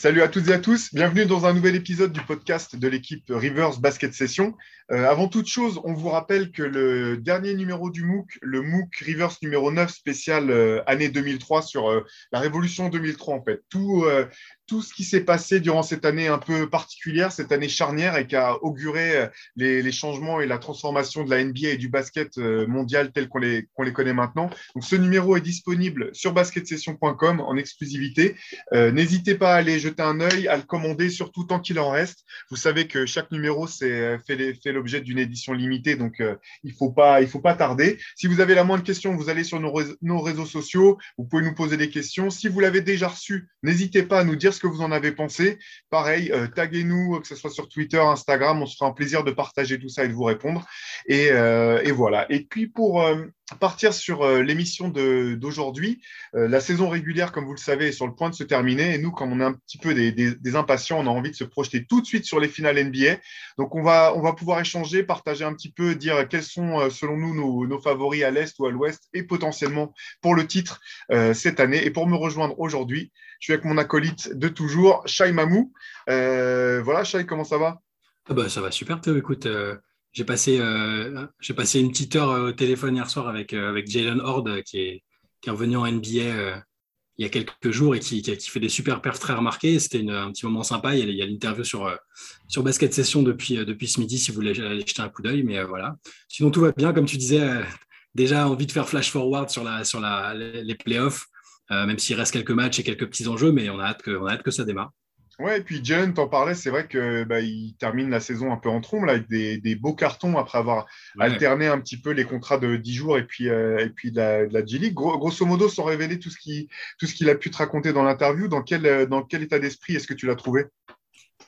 Salut à toutes et à tous, bienvenue dans un nouvel épisode du podcast de l'équipe Rivers Basket Session. Euh, avant toute chose, on vous rappelle que le dernier numéro du MOOC, le MOOC Rivers numéro 9 spécial euh, année 2003 sur euh, la révolution 2003 en fait, tout ce qui s'est passé durant cette année un peu particulière, cette année charnière et qui a auguré euh, les, changements et la transformation de la NBA et du basket euh, mondial tel qu'on les, connaît maintenant. Donc, ce numéro est disponible sur basketsession.com en exclusivité. Euh, n'hésitez pas à aller jeter un œil, à le commander, surtout tant qu'il en reste. Vous savez que chaque numéro fait l'objet d'une édition limitée, donc il ne faut, pas, faut pas tarder. Si vous avez la moindre question, vous allez sur nos, réseaux sociaux, vous pouvez nous poser des questions. Si vous l'avez déjà reçu, n'hésitez pas à nous dire que vous en avez pensé. Pareil, euh, taguez-nous, que ce soit sur Twitter, Instagram, on se fera un plaisir de partager tout ça et de vous répondre. Et, euh, voilà. Et puis pour euh, partir sur l'émission d'aujourd'hui, la saison régulière, comme vous le savez, est sur le point de se terminer. Et nous, comme on est un petit peu des, impatients, on a envie de se projeter tout de suite sur les finales NBA. Donc on va, on va pouvoir échanger, partager un petit peu, dire quels sont selon nous nos favoris à l'Est ou à l'Ouest et potentiellement pour le titre cette année. Et pour me rejoindre aujourd'hui, je suis avec mon acolyte de toujours, Shai Mamou. Euh, voilà, Shai, comment ça va? Ah bah, Ça va super, Théo. Écoute, euh, j'ai passé, euh, passé une petite heure au téléphone hier soir avec, avec Jalen Horde, qui est, qui est revenu en NBA il y a quelques jours et qui, qui, fait des super perfs très remarqués. C'était un petit moment sympa. Il y a, l'interview sur, sur Basket Session depuis, depuis ce midi, si vous voulez aller jeter un coup d'œil. Mais voilà. Sinon, tout va bien. Comme tu disais, déjà envie de faire flash forward sur, la, sur la, les playoffs. Euh, même s'il reste quelques matchs et quelques petits enjeux, mais on a hâte que, on a hâte que ça démarre. Ouais, et puis John, t'en parlais, c'est vrai qu'il bah, termine la saison un peu en trombe avec des, beaux cartons après avoir alterné un petit peu les contrats de 10 jours et puis, euh, et puis de la, G-League. grosso modo, sans révéler tout ce qu'il a pu te raconter dans l'interview, dans quel, dans quel état d'esprit est-ce que tu l'as trouvé?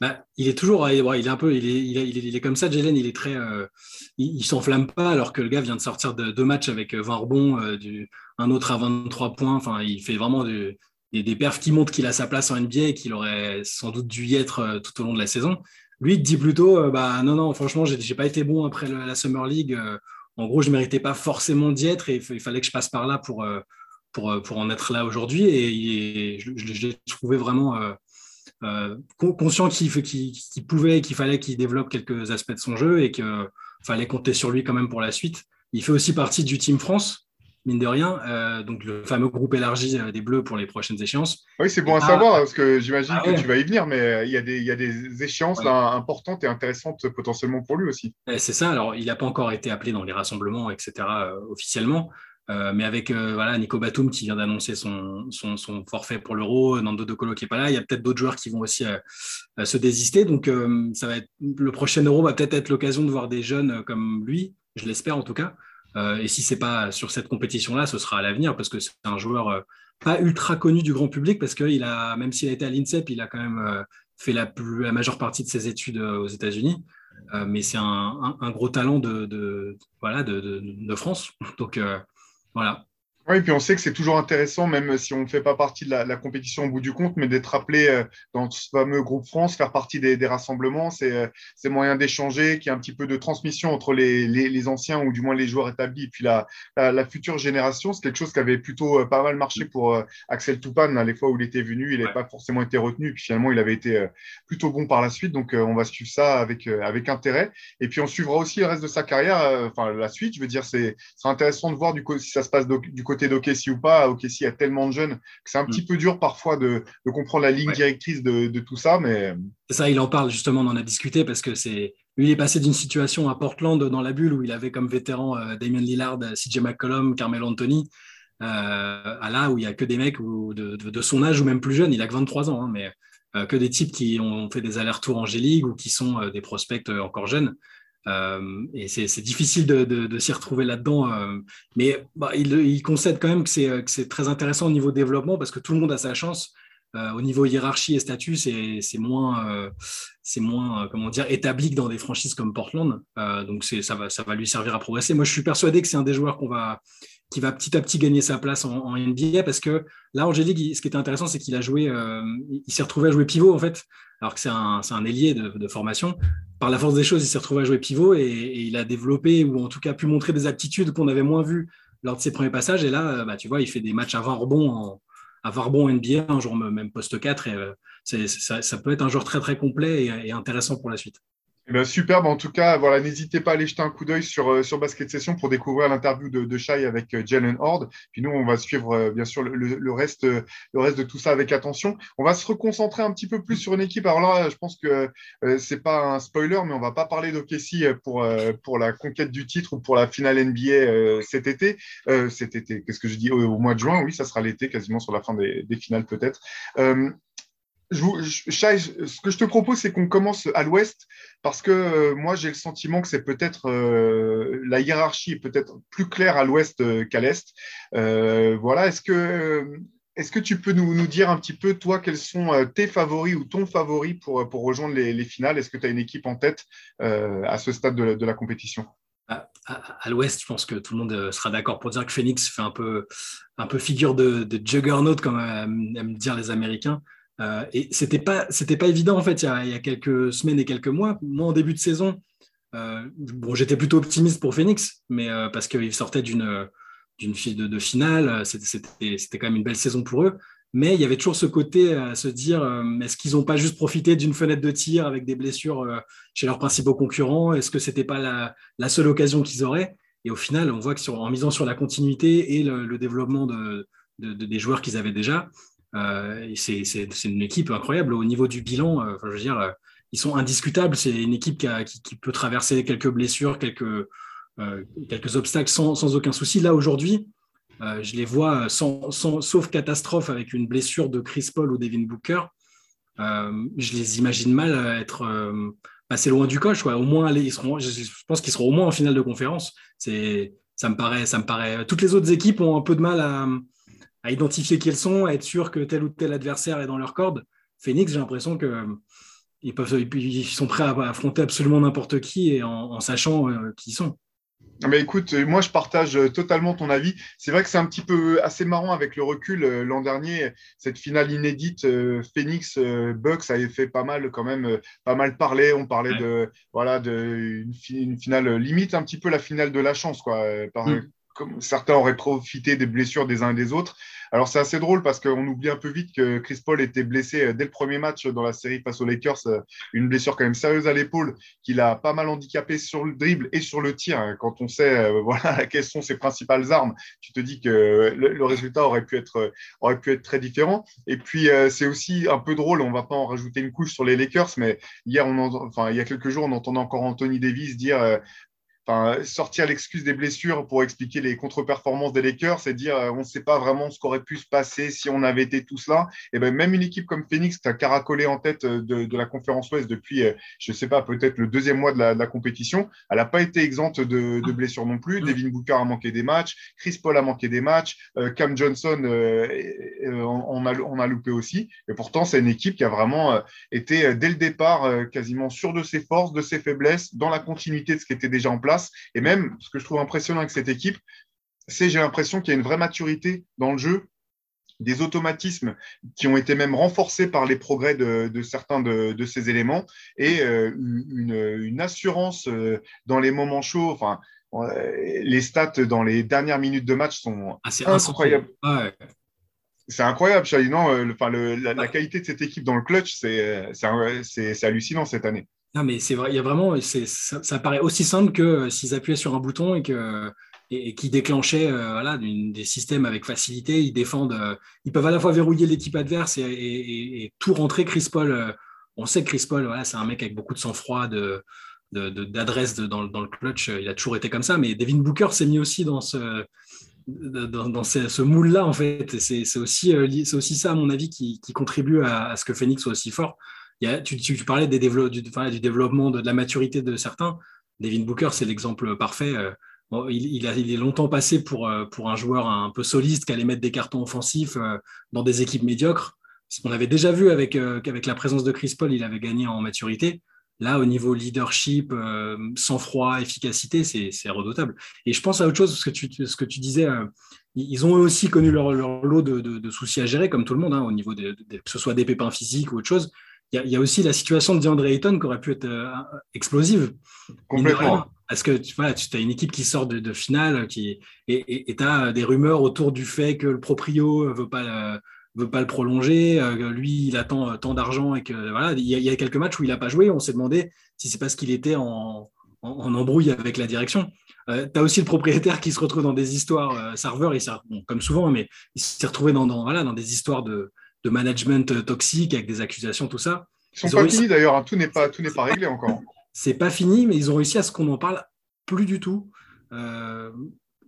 Bah, il est toujours, il est un peu, il est, il est, comme ça, Jalen, il est très, euh, il, s'enflamme pas alors que le gars vient de sortir de deux matchs avec 20 rebonds, du, un autre à 23 points. Enfin, il fait vraiment des, perfs qui montrent qu'il a sa place en NBA et qu'il aurait sans doute dû y être euh, tout au long de la saison. Lui, il dit plutôt euh, bah, non, non, franchement, j'ai pas été bon après la Summer League. Euh, en gros, je méritais pas forcément d'y être et il fallait que je passe par là pour, pour, pour en être là aujourd'hui. Et, je, l'ai trouvé vraiment conscient qu'il pouvait et qu'il fallait qu'il développe quelques aspects de son jeu et qu'il fallait compter sur lui quand même pour la suite. Il fait aussi partie du Team France, mine de rien, euh, donc le fameux groupe élargi euh, des Bleus pour les prochaines échéances. Oui, c'est bon à savoir, parce que j'imagine ah que tu vas y venir, mais euh, il y a des, il y a des échéances importantes et intéressantes potentiellement pour lui aussi. C'est ça, alors il n'a pas encore été appelé dans les rassemblements, etc., officiellement. mais avec voilà, Nico Batum qui vient d'annoncer son, son, son, forfait pour l'Euro, Nando De Colo qui n'est pas là, il y a peut-être d'autres joueurs qui vont aussi se désister. Donc, ça va être, le prochain Euro va peut-être être l'occasion de voir des jeunes comme lui, je l'espère en tout cas, et si c'est pas sur cette compétition-là, ce sera à l'avenir parce que c'est un joueur euh, pas ultra connu du grand public parce que il a, même s'il a été à l'INSEP, il a quand même euh, fait la, la, majeure partie de ses études aux États-Unis. mais c'est un, gros talent de voilà, de, de, France. Donc voilà, oui, puis on sait que c'est toujours intéressant, même si on ne fait pas partie de la, compétition au bout du compte, mais d'être appelé euh, dans ce fameux groupe France, faire partie des, rassemblements, euh, c'est moyen d'échanger, qu'il y ait un petit peu de transmission entre les, les, anciens ou du moins les joueurs établis et puis la, la, future génération. C'est quelque chose qui avait plutôt euh, pas mal marché pour Axel Toupane, les fois où il était venu, il n'avait pas forcément été retenu, puis finalement il avait été plutôt bon par la suite. Donc on va suivre ça avec, avec intérêt. Et puis on suivra aussi le reste de sa carrière, enfin la suite, je veux dire, c'est intéressant de voir du coup, si ça se passe du côté côté d'Okessi ou pas. Okessi, a tellement de jeunes que c'est un petit mm. peu dur parfois de, comprendre la ligne directrice de, tout ça. Mais... C'est ça, il en parle justement, on en a discuté parce que c'est. Lui, il est passé d'une situation à Portland dans la bulle où il avait comme vétéran euh, Damien Lillard, CJ McCollum, Carmelo Anthony, euh, à là où il n'y a que des mecs de, son âge ou même plus jeunes, il a que 23 ans, hein, mais euh, que des types qui ont fait des allers-retours en G-League ou qui sont des prospects encore jeunes. Euh, et c'est difficile de, s'y retrouver là-dedans. Euh, mais bah, il, concède quand même que c'est très intéressant au niveau développement parce que tout le monde a sa chance. Euh, au niveau hiérarchie et statut, c'est moins, c'est moins comment dire, établi que dans des franchises comme Portland. donc ça va, lui servir à progresser. Moi, je suis persuadé que c'est un des joueurs qui va petit à petit gagner sa place en, NBA parce que là, Angélique, ce qui était intéressant, c'est qu'il a joué, il s'est retrouvé à jouer pivot en fait, alors que c'est un, un, ailier de, formation par la force des choses, il s'est retrouvé à jouer pivot et, il a développé ou en tout cas pu montrer des aptitudes qu'on avait moins vues lors de ses premiers passages. Et là, bah, tu vois, il fait des matchs à 20 rebonds, en, à 20 rebonds NBA, un jour même poste 4. Et, euh, ça, peut être un joueur très très complet et intéressant pour la suite. Superbe. En tout cas, voilà, n'hésitez pas à aller jeter un coup d'œil sur, euh, sur Basket Session pour découvrir l'interview de, de avec euh, Jalen Horde. Puis nous, on va suivre euh, bien sûr le, reste, le reste de tout ça avec attention. On va se reconcentrer un petit peu plus sur une équipe. Alors là, je pense que euh, c'est pas un spoiler, mais on va pas parler d'Okessi pour, pour la conquête du titre ou pour la finale NBA cet été. cet été, qu'est-ce que je dis au, au, mois de juin? Oui, ça sera l'été, quasiment sur la fin des, des finales peut-être ce que je te propose, c'est qu'on commence à l'ouest, parce que euh, moi, j'ai le sentiment que c'est peut-être euh, la hiérarchie est peut-être plus claire à l'ouest euh, qu'à l'est. voilà, est-ce que, est que tu peux nous, dire un petit peu, toi, quels sont tes favoris ou ton favori pour, pour rejoindre les, finales? Est-ce que tu as une équipe en tête à ce stade de la, compétition? À, l'ouest, je pense que tout le monde sera d'accord pour dire que Phoenix fait un peu, un peu figure de, de juggernaut, comme aiment dire les Américains. Euh, et c'était pas pas évident en fait il y, a, quelques semaines et quelques mois. Moi en début de saison, euh, bon j'étais plutôt optimiste pour Phoenix, mais euh, parce qu'ils sortaient d'une d'une de, finale, c'était quand même une belle saison pour eux. Mais il y avait toujours ce côté à se dire est-ce qu'ils n'ont pas juste profité d'une fenêtre de tir avec des blessures chez leurs principaux concurrents? Est-ce que c'était pas la, seule occasion qu'ils auraient? Et au final, on voit que sur, en misant sur la continuité et le, développement de, de, des joueurs qu'ils avaient déjà, c'est une équipe incroyable au niveau du bilan. Euh, je veux dire, euh, ils sont indiscutables. C'est une équipe qui, peut traverser quelques blessures, quelques, obstacles sans, aucun souci. Là, aujourd'hui, je les vois sauf catastrophe avec une blessure de Chris Paul ou Devin Booker. je les imagine mal être passés loin du coche. Au moins, ils seront, je, pense qu'ils seront au moins en finale de conférence. Ça me paraît, ça me paraît. Toutes les autres équipes ont un peu de mal à, à identifier qui elles sont, à être sûr que tel ou tel adversaire est dans leur corde. Phoenix, j'ai l'impression que euh, ils, peuvent, ils sont prêts à affronter absolument n'importe qui et en, sachant euh, qui ils sont. Mais écoute, moi je partage totalement ton avis. C'est vrai que c'est un petit peu assez marrant avec le recul. Euh, l'an dernier, cette finale inédite Phoenix Bucks avait fait pas mal quand même, pas mal parler. On parlait de voilà de une, finale limite un petit peu la finale de la chance quoi. Par, mm comme certains auraient profité des blessures des uns et des autres. Alors c'est assez drôle parce qu'on oublie un peu vite que Chris Paul était blessé euh, dès le premier match dans la série face aux Lakers, euh, une blessure quand même sérieuse à l'épaule qui l'a pas mal handicapé sur le dribble et sur le tir. Hein. Quand on sait euh, voilà quelles sont ses principales armes, tu te dis que le, résultat aurait pu être aurait pu être très différent. Et puis c'est aussi un peu drôle, on va pas en rajouter une couche sur les Lakers, mais hier on enfin il y a quelques jours on entendait encore Anthony Davis dire enfin, sortir l'excuse des blessures pour expliquer les contre-performances des Lakers c'est dire euh, on ne sait pas vraiment ce qu'aurait pu se passer si on avait été tous là. Et ben même une équipe comme Phoenix qui a caracolé en tête euh, de, la conférence Ouest depuis, euh, je ne sais pas, peut-être le deuxième mois de la, compétition, elle n'a pas été exempte de, blessures non plus. Devin Booker a manqué des matchs, Chris Paul a manqué des matchs, Cam Johnson on, a, on a loupé aussi. Et pourtant, c'est une équipe qui a vraiment été dès le départ quasiment sûre de ses forces, de ses faiblesses, dans la continuité de ce qui était déjà en place et même, ce que je trouve impressionnant avec cette équipe, c'est j'ai l'impression qu'il y a une vraie maturité dans le jeu, des automatismes qui ont été même renforcés par les progrès de, certains de, ces éléments et euh, une, assurance euh, dans les moments chauds. Enfin, les stats dans les dernières minutes de match sont incroyables. C'est incroyable, euh, enfin, la, qualité de cette équipe dans le clutch, c'est hallucinant cette année. Non, mais c'est vrai, il y a vraiment, ça, paraît aussi simple que euh, s'ils appuyaient sur un bouton et que et, qui déclenchaient euh, voilà, des systèmes avec facilité, ils défendent, euh, ils peuvent à la fois verrouiller l'équipe adverse et, tout rentrer. Chris Paul, on sait que Chris Paul, voilà, c'est un mec avec beaucoup de sang-froid, de, d'adresse dans, dans, le clutch, il a toujours été comme ça, mais Devin Booker s'est mis aussi dans ce, dans, ce, moule-là, en fait. C'est aussi, aussi ça, à mon avis, qui, qui contribue à, à, ce que Phoenix soit aussi fort tu, parlais du, développement, de, la maturité de certains. Devin Booker, c'est l'exemple parfait. Euh, il, est longtemps passé pour, euh, pour un joueur un peu soliste qui allait mettre des cartons offensifs euh, dans des équipes médiocres. Ce qu'on avait déjà vu avec, la présence de Chris Paul, il avait gagné en maturité. Là, au niveau leadership, sang-froid, efficacité, c'est redoutable. Et je pense à autre chose, ce que tu, disais, ils ont aussi connu leur, lot de, de, soucis à gérer, comme tout le monde, hein, au niveau de, que ce soit des pépins physiques ou autre chose il y, a aussi la situation de DeAndre Ayton qui aurait pu être euh, explosive. Complètement. Parce que tu, vois, tu as une équipe qui sort de, finale qui, et tu as des rumeurs autour du fait que le proprio veut pas veut pas le prolonger. lui, il attend tant d'argent et que voilà, il y, a, quelques matchs où il n'a pas joué. On s'est demandé si c'est parce qu'il était en, embrouille avec la direction. tu as aussi le propriétaire qui se retrouve dans des histoires, serveur, il comme souvent, mais il s'est retrouvé dans, voilà, dans des histoires de, de management toxique avec des accusations, tout ça. Ils sont pas finis d'ailleurs, hein. tout n'est pas, tout n'est pas réglé encore. C'est pas fini, mais ils ont réussi à ce qu'on n'en parle plus du tout. Euh,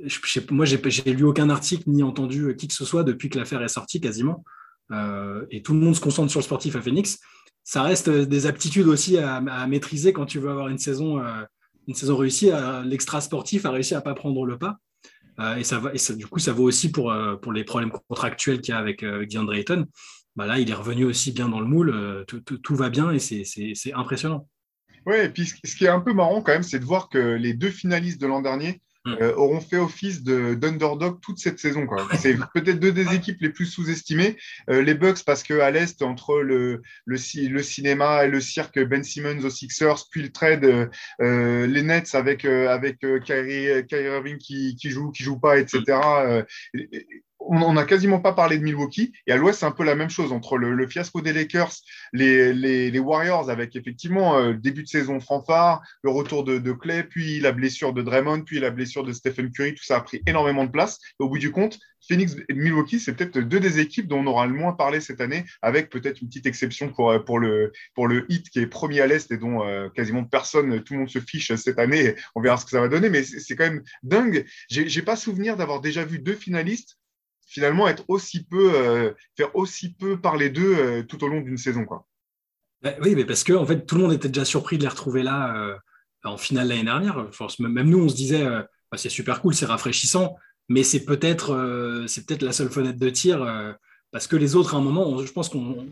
je, moi, j'ai, j'ai lu aucun article ni entendu qui que ce soit depuis que l'affaire est sortie quasiment. Euh, et tout le monde se concentre sur le sportif à Phoenix. Ça reste des aptitudes aussi à, maîtriser quand tu veux avoir une saison, euh, une saison réussie. l'extra sportif a réussi à pas prendre le pas. Et ça va, du coup, ça vaut aussi pour, pour les problèmes contractuels qu'il y a avec, avec DeAndre Ayton. Bah là, il est revenu aussi bien dans le moule. Tout, tout va bien et c'est, impressionnant. Oui, et puis ce qui est un peu marrant quand même, c'est de voir que les deux finalistes de l'an dernier. Euh, auront fait office d'underdog toute cette saison. C'est peut-être deux des équipes les plus sous-estimées. Euh, les Bucks, parce qu'à l'Est, entre le, le, le, cinéma et le cirque Ben Simmons aux Sixers, puis le trade, euh, les Nets avec, avec Kyrie, Kyrie Irving qui, qui joue, qui joue pas, etc on n'a quasiment pas parlé de Milwaukee. Et à l'ouest, c'est un peu la même chose entre le, fiasco des Lakers, les, Warriors avec effectivement euh, début de saison fanfare, le retour de, Clay, puis la blessure de Draymond, puis la blessure de Stephen Curry. Tout ça a pris énormément de place. au bout du compte, Phoenix et Milwaukee, c'est peut-être deux des équipes dont on aura le moins parlé cette année, avec peut-être une petite exception pour, euh, le, pour le Heat qui est premier à l'Est et dont euh, quasiment personne, tout le monde se fiche cette année. On verra ce que ça va donner, mais c'est quand même dingue. J'ai pas souvenir d'avoir déjà vu deux finalistes finalement être aussi peu, euh, faire aussi peu parler d'eux euh, tout au long d'une saison. Quoi. Bah oui, mais parce que en fait, tout le monde était déjà surpris de les retrouver là euh, en finale l'année dernière. Même nous, on se disait, bah, c'est super cool, c'est rafraîchissant, mais c'est peut-être peut-être la seule fenêtre de tir. parce que les autres, à un moment, je pense qu'on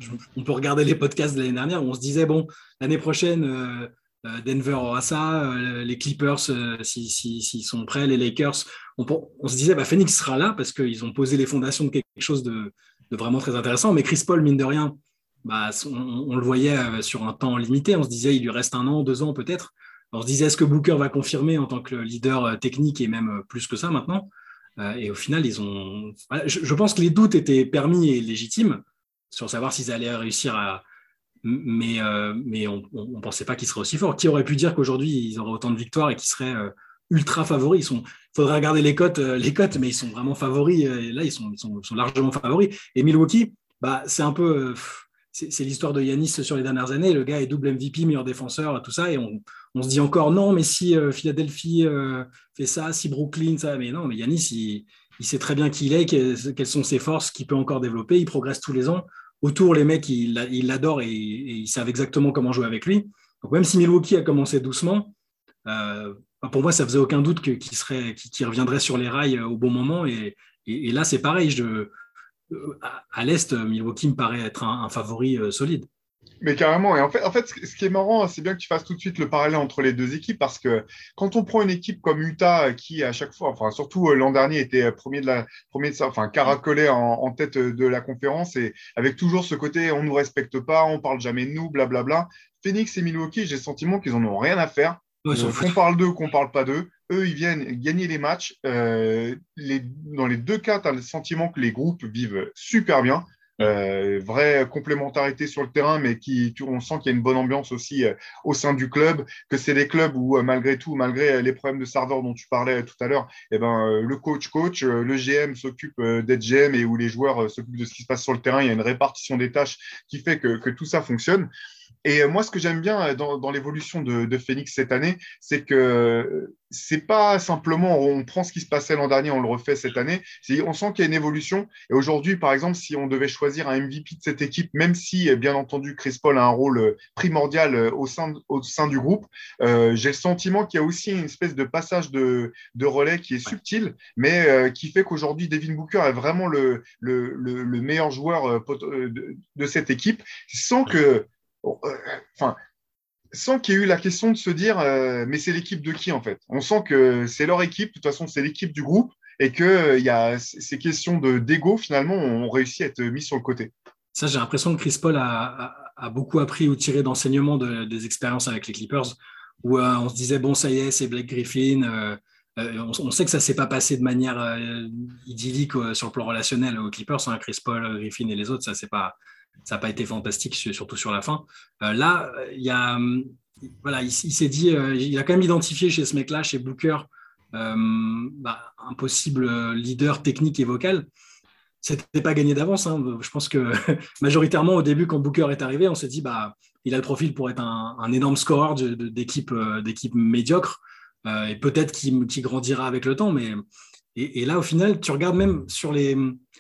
peut regarder les podcasts de l'année dernière où on se disait, bon, l'année prochaine, Denver aura ça, euh, les Clippers, euh, s'ils sont prêts, les Lakers. On, se disait, bah, Phoenix sera là parce qu'ils ont posé les fondations de quelque chose de, vraiment très intéressant. Mais Chris Paul, mine de rien, bah, on, le voyait sur un temps limité. On se disait, il lui reste un an, deux ans peut-être. On se disait, est-ce que Booker va confirmer en tant que leader technique et même plus que ça maintenant? Et au final, ils ont. Je, pense que les doutes étaient permis et légitimes sur savoir s'ils allaient réussir à, mais, euh, mais on ne pensait pas qu'ils seraient aussi forts. Qui aurait pu dire qu'aujourd'hui, ils auraient autant de victoires et qu'ils seraient euh, ultra favoris? Il faudrait regarder les cotes, euh, les cotes, mais ils sont vraiment favoris. là, ils sont, largement favoris. Et Milwaukee, bah, c'est un peu. c'est l'histoire de Yanis sur les dernières années. Le gars est double MVP, meilleur défenseur, tout ça. Et on, se dit encore non, mais si Philadelphie fait ça, si Brooklyn, ça. Mais non, mais Yanis, il sait très bien qui il est, quelles sont ses forces, qu'il peut encore développer. Il progresse tous les ans autour, les mecs, ils l'adorent et, ils savent exactement comment jouer avec lui. Donc, même si Milwaukee a commencé doucement, euh, pour moi, ça faisait aucun doute qu'il reviendrait sur les rails euh, au bon moment. Et, là, c'est pareil. Euh, à l'Est, Milwaukee me paraît être un favori solide. Mais carrément. Et en fait, en fait, ce qui est marrant, c'est bien que tu fasses tout de suite le parallèle entre les deux équipes parce que quand on prend une équipe comme Utah qui, à chaque fois, enfin, surtout euh, l'an dernier, était premier de la, premier de ça, enfin, caracolé en, tête de la conférence et avec toujours ce côté on nous respecte pas, on parle jamais de nous, blablabla. Phoenix et Milwaukee, j'ai le sentiment qu'ils en ont rien à faire. qu'on parle d'eux, qu'on parle pas d'eux. Eux, ils viennent gagner les matchs. Euh, les, dans les deux cas, tu as le sentiment que les groupes vivent super bien. Euh, vraie complémentarité sur le terrain, mais qui, on sent qu'il y a une bonne ambiance aussi euh, au sein du club, que c'est des clubs où, euh, malgré tout, malgré les problèmes de serveur dont tu parlais tout à l'heure, eh ben, le coach coach, le GM s'occupe d'être GM et où les joueurs s'occupent de ce qui se passe sur le terrain. Il y a une répartition des tâches qui fait que, que tout ça fonctionne. Et moi, ce que j'aime bien dans, l'évolution de, Phoenix cette année, c'est que c'est pas simplement on prend ce qui se passait l'an dernier, on le refait cette année. On sent qu'il y a une évolution. Et aujourd'hui, par exemple, si on devait choisir un MVP de cette équipe, même si, bien entendu, Chris Paul a un rôle primordial au sein, au sein du groupe, euh, j'ai le sentiment qu'il y a aussi une espèce de passage de, relais qui est subtil, mais euh, qui fait qu'aujourd'hui, Devin Booker est vraiment le, le, meilleur joueur euh, de, de cette équipe, sans que euh, enfin, sans qu'il y ait eu la question de se dire, euh, mais c'est l'équipe de qui en fait? On sent que c'est leur équipe, de toute façon, c'est l'équipe du groupe, et que euh, y a ces questions d'ego finalement ont réussi à être mis sur le côté. Ça, j'ai l'impression que Chris Paul a, beaucoup appris ou tiré d'enseignements des expériences avec les Clippers, où on se disait, bon, ça y est, c'est Blake Griffin, on, sait que ça s'est pas passé de manière idyllique sur le plan relationnel aux Clippers, hein, Chris Paul, Griffin et les autres, ça pas, n'a pas été fantastique, surtout sur la fin. là, il y a, voilà, il, s'est dit, il a quand même identifié chez ce mec-là, chez Booker, bah, un possible leader technique et vocal c'était pas gagné d'avance. Hein. Je pense que majoritairement, au début, quand Booker est arrivé, on s'est dit bah, il a le profil pour être un, énorme scoreur d'équipe euh, d'équipe médiocre euh, et peut-être qu'il grandira avec le temps. Mais et, là, au final, tu regardes même sur les,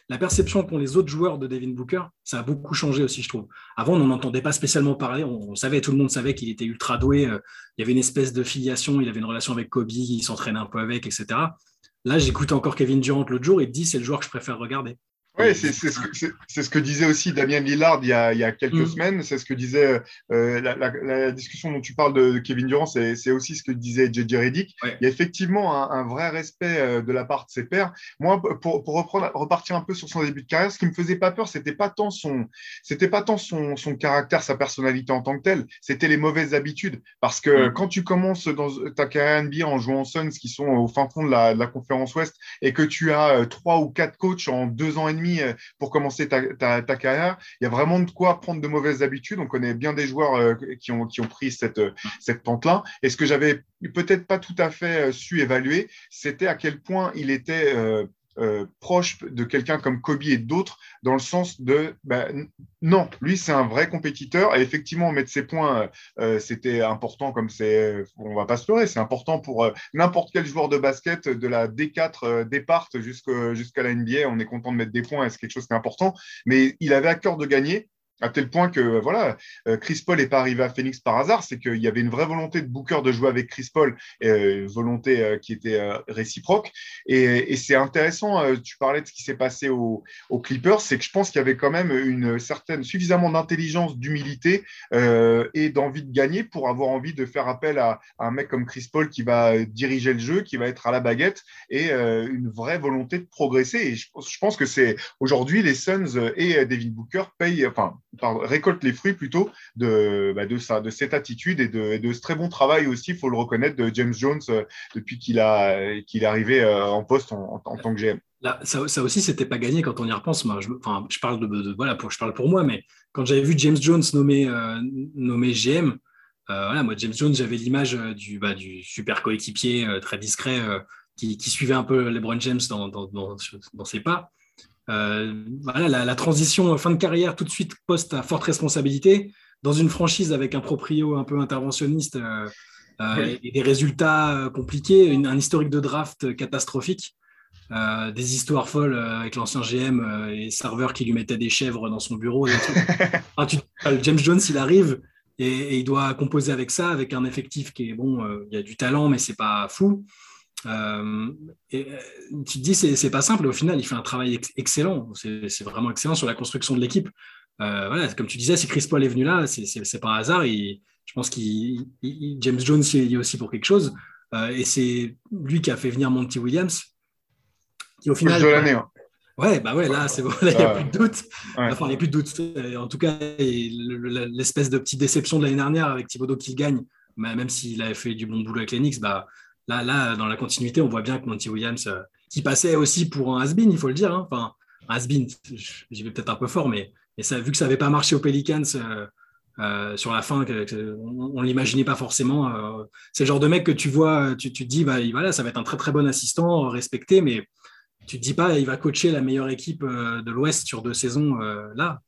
la perception qu'ont les autres joueurs de Devin Booker, ça a beaucoup changé aussi, je trouve. Avant, on n'entendait pas spécialement parler. On, savait, tout le monde savait qu'il était ultra doué. Euh, il y avait une espèce de filiation. Il avait une relation avec Kobe. Il s'entraînait un peu avec, etc. Là, j'écoutais encore Kevin Durant l'autre jour et dit c'est le joueur que je préfère regarder. Oui, c'est ce, que disait aussi Damien Lillard il y a, quelques mm. semaines. C'est ce que disait euh, la, discussion dont tu parles de, Kevin Durant, c'est aussi ce que disait JJ Reddick. Il y a effectivement un, vrai respect euh, de la part de ses pairs. Moi, pour, reprendre, repartir un peu sur son début de carrière, ce qui me faisait pas peur, c'était pas tant son, c'était pas tant son, caractère, sa personnalité en tant que tel, c'était les mauvaises habitudes. Parce que mm. quand tu commences dans ta carrière NBA en jouant Suns, qui sont au fin fond de la, conférence Ouest, et que tu as euh, trois ou quatre coachs en deux ans et demi euh, pour commencer ta, carrière. Il y a vraiment de quoi prendre de mauvaises habitudes. On connaît bien des joueurs euh, qui ont, qui ont pris cette, euh, cette pente-là. Et ce que j'avais peut-être pas tout à fait su évaluer, c'était à quel point il était euh, proche de quelqu'un comme Kobe et d'autres, dans le sens de bah, non, lui c'est un vrai compétiteur. Et effectivement mettre ses points, euh, c'était important comme c'est, on va pas se pleurer, c'est important pour euh, n'importe quel joueur de basket de la D4 départ jusqu'à la NBA, on est content de mettre des points c'est quelque chose qui est important, mais il avait à cœur de gagner à tel point que voilà, euh, Chris Paul n'est pas arrivé à Phoenix par hasard, c'est qu'il y avait une vraie volonté de Booker de jouer avec Chris Paul, euh, volonté euh, qui était réciproque. Et, c'est intéressant, tu parlais de ce qui s'est passé aux Clippers, c'est que je pense qu'il y avait quand même une certaine, suffisamment d'intelligence, d'humilité et d'envie de gagner pour avoir envie de faire appel à, un mec comme Chris Paul qui va diriger le jeu, qui va être à la baguette et une vraie volonté de progresser. Et je, je pense que c'est aujourd'hui les Suns et David Booker payent, enfin, récolte les fruits plutôt de, bah, de, ça, de cette attitude et de, de, ce très bon travail aussi, il faut le reconnaître, de James Jones euh, depuis qu'il qu'il est arrivé euh, en poste en, tant que GM. Ça, ça, aussi, c'était pas gagné quand on y repense. Je, enfin, je parle de, voilà, pour, je parle pour moi, mais quand j'avais vu James Jones nommé, euh, nommé GM, voilà, moi, James Jones, j'avais l'image du, bah, du super coéquipier très discret qui, suivait un peu LeBron James dans, dans ses pas. Euh, voilà, la, transition fin de carrière tout de suite poste à forte responsabilité dans une franchise avec un proprio un peu interventionniste euh, euh, et des résultats compliqués, un historique de draft catastrophique, des histoires folles avec l'ancien GM et serveur qui lui mettait des chèvres dans son bureau. James Jones, il arrive et, il doit composer avec ça, avec un effectif qui est bon, il y a du talent, mais c'est pas fou. Euh, et, euh, tu te dis, c'est pas simple. Au final, il fait un travail excellent. C'est vraiment excellent sur la construction de l'équipe. Euh, voilà, comme tu disais, si Chris Paul est venu là, c'est pas un hasard. Et je pense qu'il James Jones y est aussi pour quelque chose. et c'est lui qui a fait venir Monty Williams. Qui au final. Ouais, bah ouais, là, c'est bon, il n'y a plus de doute. Enfin, il n'y a plus de doute. En tout cas, l'espèce de petite déception de l'année dernière avec Thibodeau qui gagne, même s'il avait fait du bon boulot avec les bah, Là, dans la continuité, on voit bien que Monty Williams, euh, qui passait aussi pour un has-been, il faut le dire, hein. enfin, un has-been, j'y vais peut-être un peu fort, mais, ça, vu que ça n'avait pas marché aux Pelicans euh, euh, sur la fin, on ne l'imaginait pas forcément. c'est le genre de mec que tu vois, tu, te dis, bah, voilà, ça va être un très très bon assistant, respecté, mais tu te dis pas, il va coacher la meilleure équipe de l'Ouest sur deux saisons là.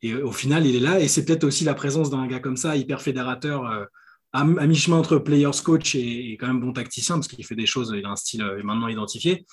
et au final, il est là, et c'est peut-être aussi la présence d'un gars comme ça, hyper fédérateur à, mi-chemin entre players coach et, quand même bon tacticien, parce qu'il fait des choses, il a un style euh, maintenant identifié.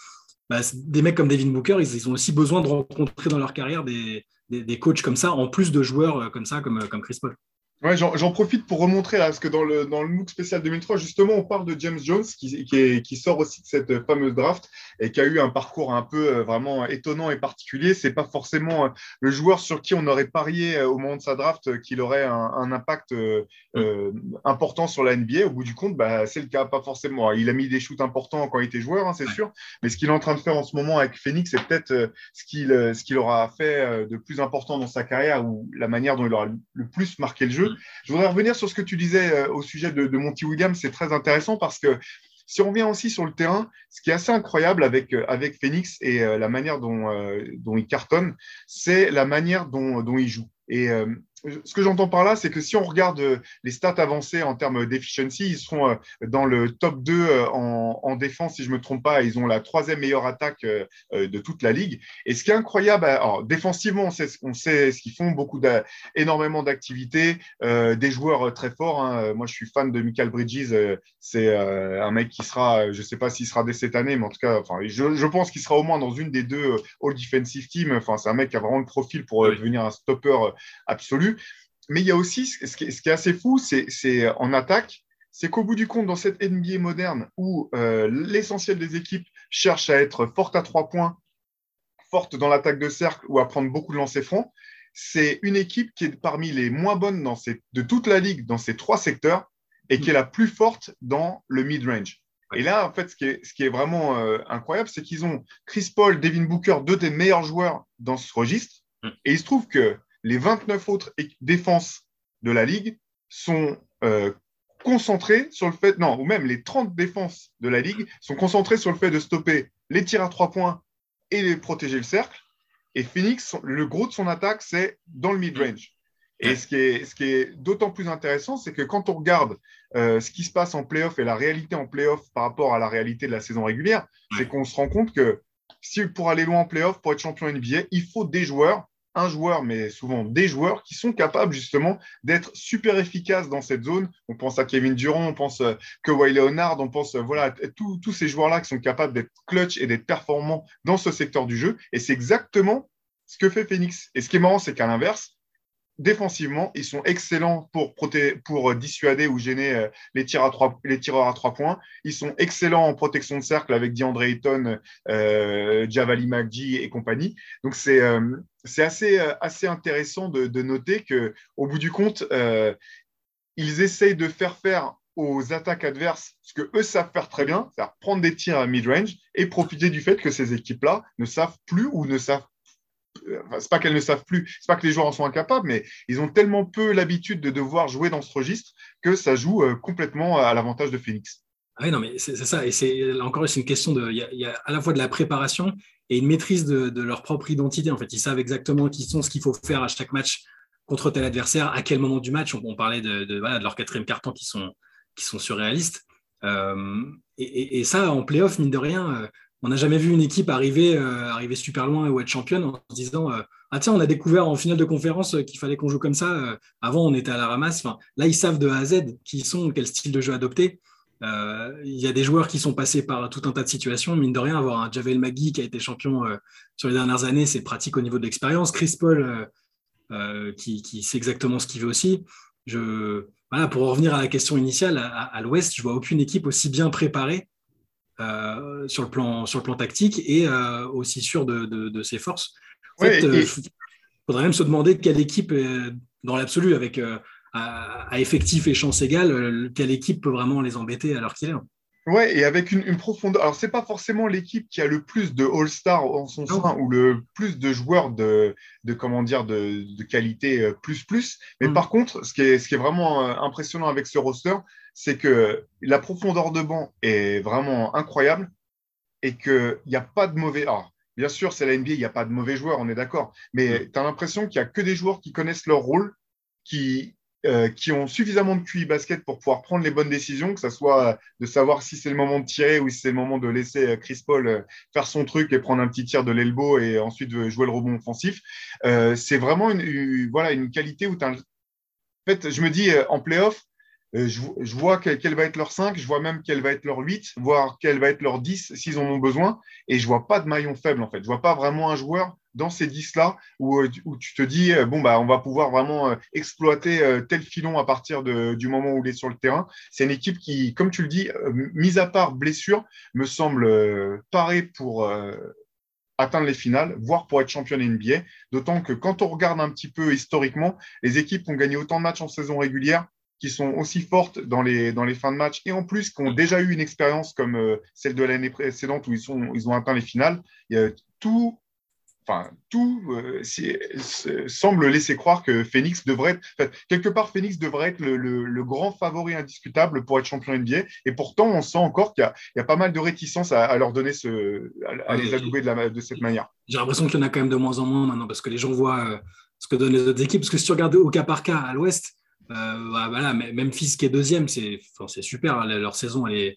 Bah, des mecs comme Devin Booker, ils, ont aussi besoin de rencontrer dans leur carrière des, des, coachs comme ça, en plus de joueurs euh, comme ça, comme, euh, comme Chris Paul. Ouais, j'en profite pour remontrer là, parce que dans le, dans le MOOC spécial 2003, justement, on parle de James Jones qui, qui, qui, sort aussi de cette fameuse draft et qui a eu un parcours un peu euh, vraiment étonnant et particulier. C'est pas forcément euh, le joueur sur qui on aurait parié euh, au moment de sa draft qu'il aurait un, un impact euh, important sur la NBA. Au bout du compte, bah, c'est le cas, pas forcément. Il a mis des shoots importants quand il était joueur, hein, c'est sûr, mais ce qu'il est en train de faire en ce moment avec Phoenix, c'est peut-être ce qu'il ce qu'il aura fait de plus important dans sa carrière ou la manière dont il aura le plus marqué le jeu. Je voudrais revenir sur ce que tu disais euh, au sujet de, Monty Williams. C'est très intéressant parce que Si on revient aussi sur le terrain, ce qui est assez incroyable avec, avec Phoenix et la manière dont, il cartonne, c'est la manière dont il joue. Et ce que j'entends par là, c'est que si on regarde euh, les stats avancées en termes d'efficiency, ils seront euh, dans le top 2 euh, en, défense, si je ne me trompe pas. Ils ont la troisième meilleure attaque de toute la ligue. Et ce qui est incroyable, alors, défensivement, on sait, on sait ce qu'ils font, beaucoup énormément d'activités, des joueurs très forts. Hein. Moi, je suis fan de Michael Bridges. c'est un mec qui sera, je ne sais pas s'il sera dès cette année, mais en tout cas, enfin, je, je pense qu'il sera au moins dans une des deux All Defensive Team. Enfin, c'est un mec qui a vraiment le profil pour devenir un stopper absolu. Mais il y a aussi, ce qui est, assez fou, c'est en attaque, c'est qu'au bout du compte, dans cette NBA moderne où euh, l'essentiel des équipes cherchent à être fortes à trois points, fortes dans l'attaque de cercle ou à prendre beaucoup de lancers francs, c'est une équipe qui est parmi les moins bonnes dans de toute la ligue dans ces trois secteurs et qui est la plus forte dans le mid-range. Et là, en fait, ce qui est, vraiment euh, incroyable, c'est qu'ils ont Chris Paul, Devin Booker, deux des meilleurs joueurs dans ce registre. Mm. Et il se trouve que les 29 autres défenses de la Ligue sont euh, concentrées sur le fait, non, ou même les 30 défenses de la Ligue sont concentrées sur le fait de stopper les tirs à trois points et de protéger le cercle. Et Phoenix, le gros de son attaque, c'est dans le mid-range. Et ce qui est, ce qui est d'autant plus intéressant, c'est que quand on regarde euh, ce qui se passe en playoff et la réalité en playoff par rapport à la réalité de la saison régulière, c'est qu'on se rend compte que si pour aller loin en playoff, pour être champion NBA, il faut des joueurs un joueur, mais souvent des joueurs qui sont capables justement d'être super efficaces dans cette zone. On pense à Kevin Durant, on pense euh, que Kawhi Leonard, on pense euh, voilà tous ces joueurs-là qui sont capables d'être clutch et d'être performants dans ce secteur du jeu. Et c'est exactement ce que fait Phoenix. Et ce qui est marrant, c'est qu'à l'inverse, défensivement, ils sont excellents pour, pour dissuader ou gêner euh, les, à trois, tireurs à trois points. Ils sont excellents en protection de cercle avec DeAndre Ayton, euh, Javali McGee et compagnie. Donc, c'est euh, assez, euh, assez intéressant de, de noter qu'au bout du compte, ils essayent de faire faire aux attaques adverses ce que eux savent faire très bien, c'est-à-dire prendre des tirs à mid-range et profiter du fait que ces équipes-là ne savent plus ou ne savent c'est pas qu'elles ne savent plus, c'est pas que les joueurs en sont incapables, mais ils ont tellement peu l'habitude de devoir jouer dans ce registre que ça joue euh, complètement à l'avantage de Phoenix. Ah oui, non, mais c'est ça. Et c'est encore une question de. Il y, a, à la fois de la préparation et une maîtrise de, leur propre identité. En fait, ils savent exactement qui sont, ce qu'il faut faire à chaque match contre tel adversaire, à quel moment du match. On, parlait de, leur quatrième carton qui sont, qui sont surréalistes. Euh, et, et, ça, en playoff, mine de rien, euh, on n'a jamais vu une équipe arriver, euh, arriver super loin ou être championne en se disant euh, Ah, tiens, on a découvert en finale de conférence euh, qu'il fallait qu'on joue comme ça. avant, on était à la ramasse. Là, ils savent de A à Z qui sont, quel style de jeu adopter. Il y a des joueurs qui sont passés par tout un tas de situations. Mine de rien, avoir un Javel Magui qui a été champion sur les dernières années, c'est pratique au niveau de l'expérience. Chris Paul, qui, sait exactement ce qu'il veut aussi. Voilà, pour revenir à la question initiale, à, à l'Ouest, je vois aucune équipe aussi bien préparée euh, sur, le plan, sur le plan tactique et euh, aussi sûr de, ses forces. En fait, il euh, faudrait même se demander quelle équipe, dans l'absolu, avec à, effectif et chance égale, quelle équipe peut vraiment les embêter alors qu'il est. Ouais, et avec une, profondeur. Alors, c'est pas forcément l'équipe qui a le plus de All-Star en son sein ou le plus de joueurs de, de comment dire, de, de qualité plus plus. Mais mm. par contre, ce qui est, ce qui est vraiment impressionnant avec ce roster, c'est que la profondeur de banc est vraiment incroyable et qu'il n'y a pas de mauvais. Alors, bien sûr, c'est la NBA, il n'y a pas de mauvais joueurs, on est d'accord. Mais mm. tu as l'impression qu'il n'y a que des joueurs qui connaissent leur rôle, qui, euh, qui ont suffisamment de QI basket pour pouvoir prendre les bonnes décisions, que ce soit de savoir si c'est le moment de tirer ou si c'est le moment de laisser euh, Chris Paul euh, faire son truc et prendre un petit tir de l'elbow et ensuite jouer le rebond offensif. c'est vraiment une, voilà, une qualité où tu En fait, je me dis, en playoff, euh, je, vois quel, va être leur 5, je vois même quel va être leur 8, voire quel va être leur 10 s'ils en ont besoin. Et je vois pas de maillon faible, en fait. Je vois pas vraiment un joueur dans ces 10-là où, euh, où, tu te dis, euh, bon, bah, on va pouvoir vraiment exploiter tel filon à partir du moment où il est sur le terrain. C'est une équipe qui, comme tu le dis, mise à part blessure, me semble parée pour atteindre les finales, voire pour être championne NBA. D'autant que quand on regarde un petit peu historiquement, les équipes ont gagné autant de matchs en saison régulière qui sont aussi fortes dans les, dans fins de match et en plus qui ont déjà eu une expérience comme euh, celle de l'année précédente où ils, ont atteint les finales. Y a tout, enfin, tout euh, semble laisser croire que Phoenix devrait être, quelque part, Phoenix devrait être le, grand favori indiscutable pour être champion NBA. Et pourtant, on sent encore qu'il y, a pas mal de réticence à, leur donner ce, à, les adouber de, de cette manière. J'ai l'impression qu'il y en a quand même de moins en moins maintenant parce que les gens voient euh, ce que donnent les autres équipes. Parce que si tu regardes au cas par cas à l'Ouest, euh, voilà, Memphis qui est deuxième, c'est super. Hein, leur saison, je,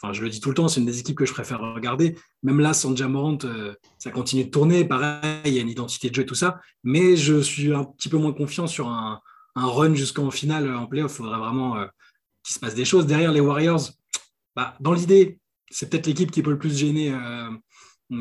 enfin, je le dis tout le temps, c'est une des équipes que je préfère regarder. Même là, sans Jamorant, euh, ça continue de tourner. Pareil, il y a une identité de jeu et tout ça. Mais je suis un petit peu moins confiant sur un, run jusqu'en finale en playoff. Il faudrait vraiment euh, qu'il se passe des choses. Derrière les Warriors, bah, dans l'idée, c'est peut-être l'équipe qui peut le plus gêner euh,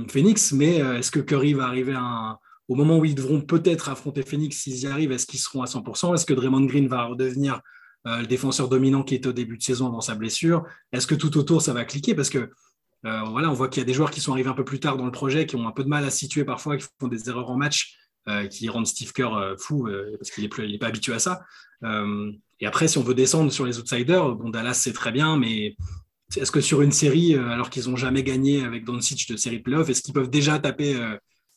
Phoenix. Mais est-ce que Curry va arriver à un au moment où ils devront peut-être affronter Phoenix, s'ils y arrivent, est-ce qu'ils seront à 100% Est-ce que Draymond Green va redevenir euh, le défenseur dominant qui est au début de saison avant sa blessure? Est-ce que tout autour, ça va cliquer? Parce que euh, voilà, on voit qu'il y a des joueurs qui sont arrivés un peu plus tard dans le projet, qui ont un peu de mal à situer parfois, qui font des erreurs en match, euh, qui rendent Steve Kerr fou parce qu'il n'est pas habitué à ça. et après, si on veut descendre sur les outsiders, bon, Dallas, c'est très bien, mais est-ce que sur une série, alors qu'ils n'ont jamais gagné avec Doncic de série playoff, est-ce qu'ils peuvent déjà taper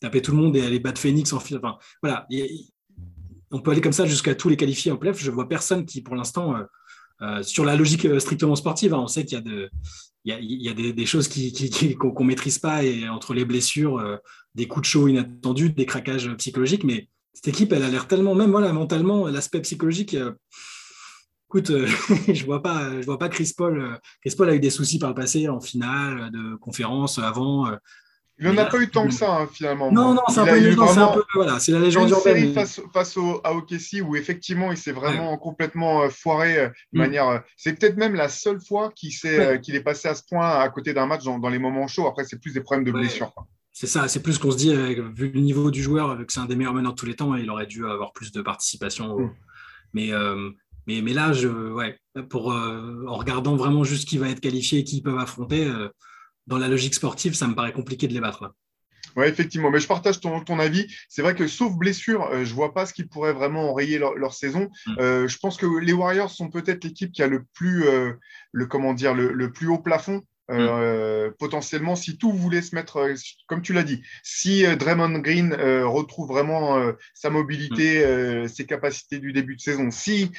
taper tout le monde et aller battre Phoenix en finale. Enfin, voilà, on peut aller comme ça jusqu'à tous les qualifiés en playoff. Je vois personne qui, pour l'instant, euh, euh, sur la logique euh, strictement sportive, hein, on sait qu'il y a, de, il y a, des, choses qu'on qui, ne maîtrise pas et entre les blessures, des coups de chaud inattendus, des craquages psychologiques. Mais cette équipe, elle a l'air tellement, même voilà, mentalement, l'aspect psychologique. Écoute, je vois pas, je vois pas Chris Paul. Chris Paul a eu des soucis par le passé en finale de conférence avant. Il n'en a pas eu tant que ça, hein, finalement. Non, non, c'est un, peu, un peu, voilà, c'est la légende urbaine. série face, face au, à OKC où effectivement il s'est vraiment complètement euh, foiré euh, de mm. manière. Euh, c'est peut-être même la seule fois qu'il qu'il est passé à ce point à côté d'un match dans, les moments chauds. Après, c'est plus des problèmes de blessure. C'est ça, c'est plus qu'on se dit, vu le niveau du joueur, vu que c'est un des meilleurs meneurs de tous les temps, il aurait dû avoir plus de participation. Mm. Mais, mais, mais là, je, ouais, pour, en regardant vraiment juste qui va être qualifié et qui peuvent affronter dans la logique sportive, ça me paraît compliqué de les battre. Oui, effectivement. Mais je partage ton, avis. C'est vrai que sauf blessure, euh, je ne vois pas ce qui pourrait vraiment enrayer leur, saison. Mm. Euh, je pense que les Warriors sont peut-être l'équipe qui a le plus, euh, le, comment dire, le, plus haut plafond euh, potentiellement, si tout voulait se mettre, euh, comme tu l'as dit, si euh, Draymond Green retrouve vraiment sa mobilité, mm. ses capacités du début de saison, si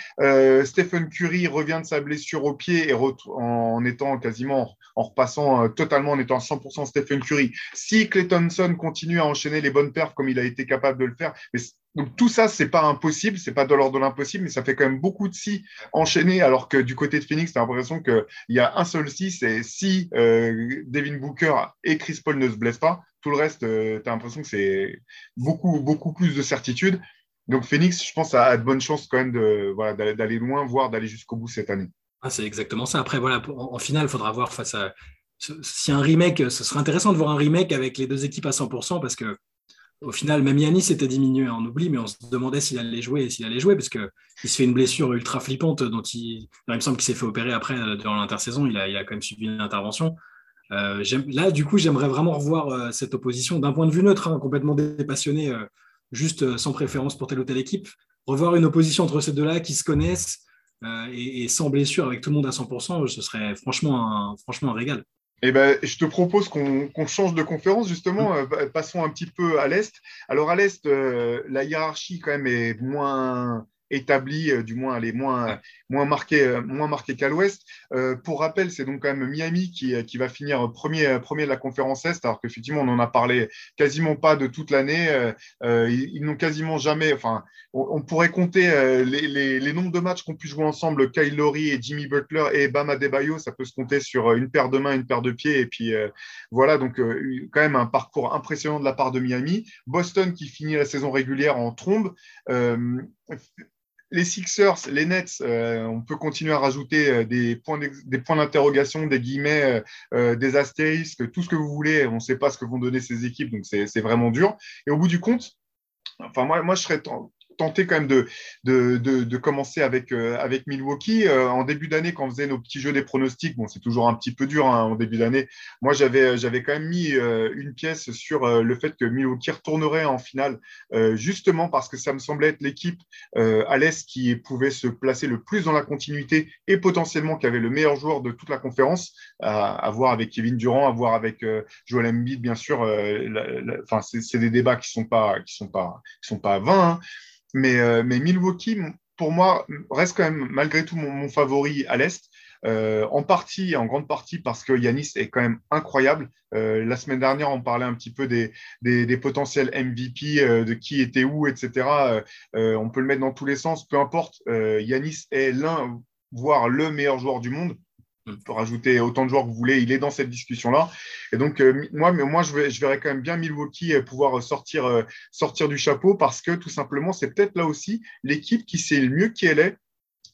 Stephen Curry revient de sa blessure au pied et en étant quasiment, en repassant totalement, en étant à 100% Stephen Curry, si Clay Thompson continue à enchaîner les bonnes perfs comme il a été capable de le faire, mais donc tout ça, c'est pas impossible, c'est pas de l'ordre de l'impossible, mais ça fait quand même beaucoup de si enchaînés, alors que du côté de Phoenix, tu as l'impression qu'il y a un seul si, c'est si euh, Devin Booker et Chris Paul ne se blessent pas, tout le reste, euh, tu as l'impression que c'est beaucoup, beaucoup plus de certitude. Donc Phoenix, je pense, a, de bonnes chances quand même d'aller loin, voire d'aller jusqu'au bout cette année. Ah, c'est exactement ça. Après, voilà, en, finale, il faudra voir face à. Si un remake, ce serait intéressant de voir un remake avec les deux équipes à 100%, parce que au final, même Yannis s'était diminué en oubli, mais on se demandait s'il allait jouer et s'il allait jouer, parce qu'il se fait une blessure ultra flippante dont il, il me semble qu'il s'est fait opérer après euh, durant l'intersaison. Il a, il a quand même subi une intervention. Euh, là, du coup, j'aimerais vraiment revoir euh, cette opposition d'un point de vue neutre, hein, complètement dépassionné, juste sans préférence pour telle ou telle équipe. Revoir une opposition entre ces deux-là qui se connaissent et, sans blessure avec tout le monde à 100%, ce serait franchement franchement un régal. Eh ben, je te propose qu'on change de conférence, justement. Euh, passons un petit peu à l'Est. Alors, à l'Est, euh, la hiérarchie, quand même, est moins établie, euh, du moins elle est moins, moins marquée, moins marquée qu'à l'ouest. pour rappel, c'est donc quand même Miami qui, qui va finir premier, premier de la conférence Est, alors qu'effectivement, on en a parlé quasiment pas de toute l'année. ils n'ont quasiment jamais, enfin, on, pourrait compter euh, les, nombres de matchs qu'ont pu jouer ensemble Kyle Lowry et Jimmy Butler et Bam Adebayo. Ça peut se compter sur euh, une paire de mains, une paire de pieds. Et puis euh, voilà, donc quand même un parcours impressionnant de la part de Miami. Boston qui finit la saison régulière en trombe. Les Sixers, les Nets, on peut continuer à rajouter des points d'interrogation, des guillemets, des astérisques, tout ce que vous voulez. On ne sait pas ce que vont donner ces équipes, donc c'est vraiment dur. Et au bout du compte, enfin moi, moi je serais tenté quand même de, de, commencer avec, euh, avec Milwaukee. Euh, en début d'année, quand on faisait nos petits jeux des pronostics, bon, c'est toujours un petit peu dur hein, en début d'année. Moi, j'avais, j'avais quand même mis une pièce sur le fait que Milwaukee retournerait en finale, justement parce que ça me semblait être l'équipe à l'Est qui pouvait se placer le plus dans la continuité et potentiellement qui avait le meilleur joueur de toute la conférence, à, voir avec Kevin Durant, à voir avec Joel Embiid, bien sûr. Enfin, c'est, des débats qui sont pas, qui sont pas, qui sont pas vains. Hein. Mais, euh, mais Milwaukee, pour moi, reste quand même malgré tout mon, favori à l'Est. Euh, en partie, en grande partie, parce que Yanis est quand même incroyable. Euh, la semaine dernière, on parlait un petit peu des, potentiels MVP, de qui était où, etc. on peut le mettre dans tous les sens, peu importe. Yanis est l'un, voire le meilleur joueur du monde. On peut rajouter autant de joueurs que vous voulez, il est dans cette discussion-là. Et donc, euh, moi, mais moi je, vais, verrais quand même bien Milwaukee euh, pouvoir sortir, euh, sortir du chapeau parce que tout simplement, c'est peut-être là aussi l'équipe qui sait le mieux qui elle est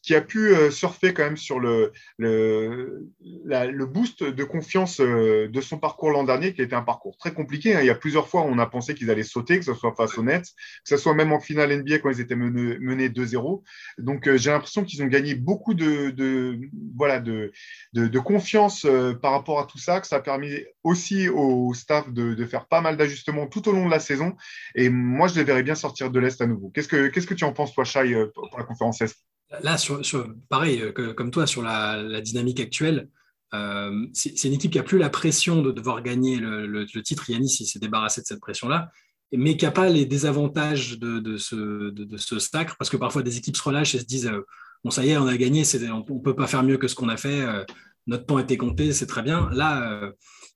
qui a pu euh, surfer quand même sur le, le, le boost de confiance euh, de son parcours l'an dernier, qui été un parcours très compliqué. Hein. Il y a plusieurs fois on a pensé qu'ils allaient sauter, que ce soit face aux Nets, que ce soit même en finale NBA quand ils étaient menés, 2-0. Donc euh, j'ai l'impression qu'ils ont gagné beaucoup de, de voilà, de, de, confiance par rapport à tout ça, que ça a permis aussi au staff de, faire pas mal d'ajustements tout au long de la saison. Et moi, je les verrais bien sortir de l'Est à nouveau. Qu'est-ce que, qu'est-ce que tu en penses, toi, Shai, pour la conférence Est? Là, sur, pareil, euh, comme toi, sur la, dynamique actuelle, euh, c'est une équipe qui n'a plus la pression de devoir gagner le, titre. Yanis, il s'est débarrassé de cette pression-là, mais qui n'a pas les désavantages de, ce, de, ce, sacre, parce que parfois des équipes se relâchent et se disent euh, Bon, ça y est, on a gagné, on ne peut pas faire mieux que ce qu'on a fait, notre temps était compté, c'est très bien. Là,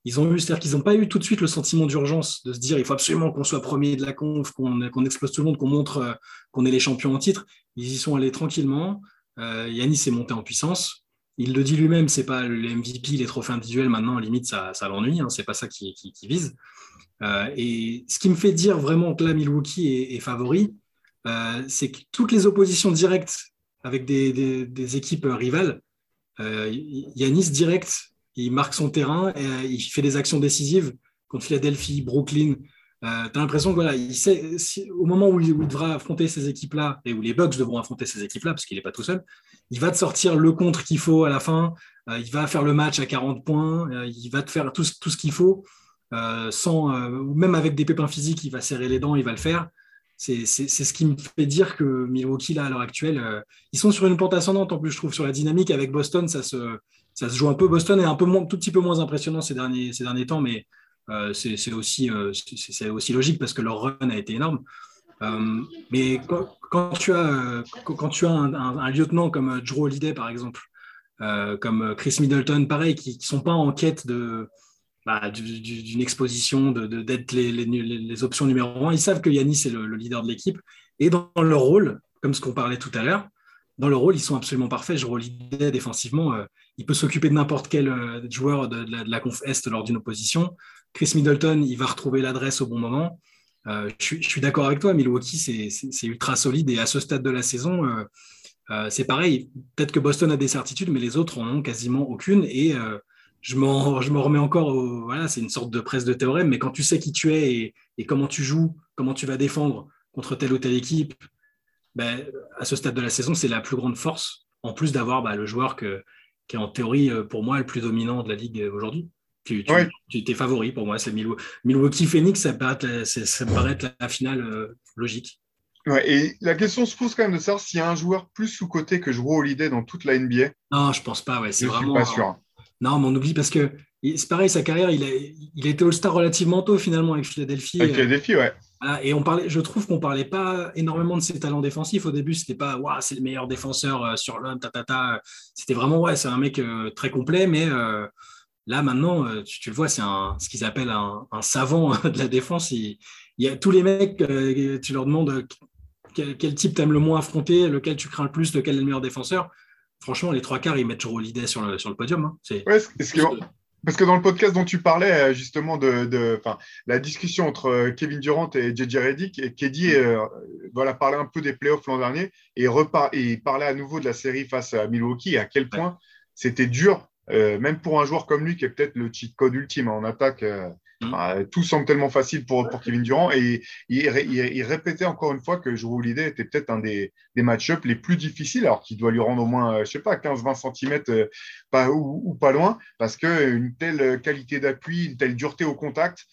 ils ont eu, c'est-à-dire qu'ils n'ont pas eu tout de suite le sentiment d'urgence de se dire il faut absolument qu'on soit premier de la conf, qu'on explose tout le monde, qu'on montre qu'on est les champions en titre. Ils y sont allés tranquillement. Euh, Yanis est monté en puissance. Il le dit lui-même, c'est pas le MVP, les trophées individuels maintenant, limite, ça, ça l'ennuie, hein, c'est pas ça qui, vise. Euh, et ce qui me fait dire vraiment que là, Milwaukee est, favori, euh, c'est que toutes les oppositions directes avec des, équipes rivales, Yanis direct, il marque son terrain, et, il fait des actions décisives contre Philadelphie, Brooklyn, euh, tu as l'impression que il sait, au moment où il, devra affronter ces équipes-là, et où les Bucks devront affronter ces équipes-là, parce qu'il n'est pas tout seul, il va te sortir le contre qu'il faut à la fin, euh, il va faire le match à 40 points, euh, il va te faire tout, tout ce qu'il faut, sans, même avec des pépins physiques, il va serrer les dents, il va le faire. C'est ce qui me fait dire que Milwaukee, là, à l'heure actuelle, ils sont sur une pente ascendante, en plus, je trouve, sur la dynamique. Avec Boston, ça se, ça se joue un peu. Boston est un peu tout petit peu moins impressionnant ces derniers, ces derniers temps, mais euh, c'est aussi, euh, aussi logique parce que leur run a été énorme. Euh, mais quand, tu as, quand tu as un, lieutenant comme Drew Holiday, par exemple, comme Chris Middleton, pareil, qui ne sont pas en quête de, bah, d'une exposition, d'être les, les, options numéro un. Ils savent que Yanis est le, leader de l'équipe. Et dans leur rôle, comme ce qu'on parlait tout à l'heure, dans leur rôle, ils sont absolument parfaits. Je Holiday, défensivement, il peut s'occuper de n'importe quel joueur de, la, conf Est lors d'une opposition. Chris Middleton, il va retrouver l'adresse au bon moment. Euh, je, suis, d'accord avec toi, Milwaukee, c'est ultra solide et à ce stade de la saison, euh, euh, c'est pareil. Peut-être que Boston a des certitudes, mais les autres en ont quasiment aucune. Et je me remets encore Voilà, c'est une sorte de presse de théorème, mais quand tu sais qui tu es et, comment tu joues, comment tu vas défendre contre telle ou telle équipe, ben, à ce stade de la saison, c'est la plus grande force, en plus d'avoir bah, le joueur qui est en théorie, pour moi, le plus dominant de la ligue aujourd'hui. Tu, tu, t'es favori pour moi, c'est Milwaukee Phoenix, ça, paraît être, ça me paraît être la finale euh, logique. Ouais, et la question se pose quand même de savoir s'il y a un joueur plus sous-côté que Joe Holiday dans toute la NBA. Non, je pense pas. Ouais, c'est je vraiment, suis pas sûr. Non, mais on oublie parce que c'est pareil, sa carrière, il a, il été All-Star relativement tôt finalement avec Philadelphie. Avec Philadelphie, ouais. Et on parlait, je trouve qu'on parlait pas énormément de ses talents défensifs au début. C'était pas, waouh, c'est le meilleur défenseur euh, sur l'homme, ta, ta, ta. C'était vraiment, ouais, c'est un mec euh, très complet, mais Là, maintenant, euh, tu, le vois, c'est ce qu'ils appellent un, savant de la défense. Il, y a tous les mecs, euh, tu leur demandes euh, quel, type tu aimes le moins affronter, lequel tu crains le plus, lequel est le meilleur défenseur. Franchement, les trois quarts, ils mettent toujours l'idée sur le, sur le podium. Hein. Parce que dans le podcast dont tu parlais, justement, de, la discussion entre Kevin Durant et JJ Redick, et Keddy voilà, parlait un peu des playoffs l'an dernier et, et parlait à nouveau de la série face à Milwaukee et à quel point c'était dur euh, même pour un joueur comme lui qui est peut-être le cheat code ultime en attaque, euh, Mm. tout semble tellement facile pour, Kevin Durant et il, répétait encore une fois que Joe Holiday était peut-être un des, match-ups les plus difficiles, alors qu'il doit lui rendre au moins, euh, je sais pas, 15-20 cm euh, pas, ou, pas loin, parce qu'une telle qualité d'appui, une telle dureté au contact,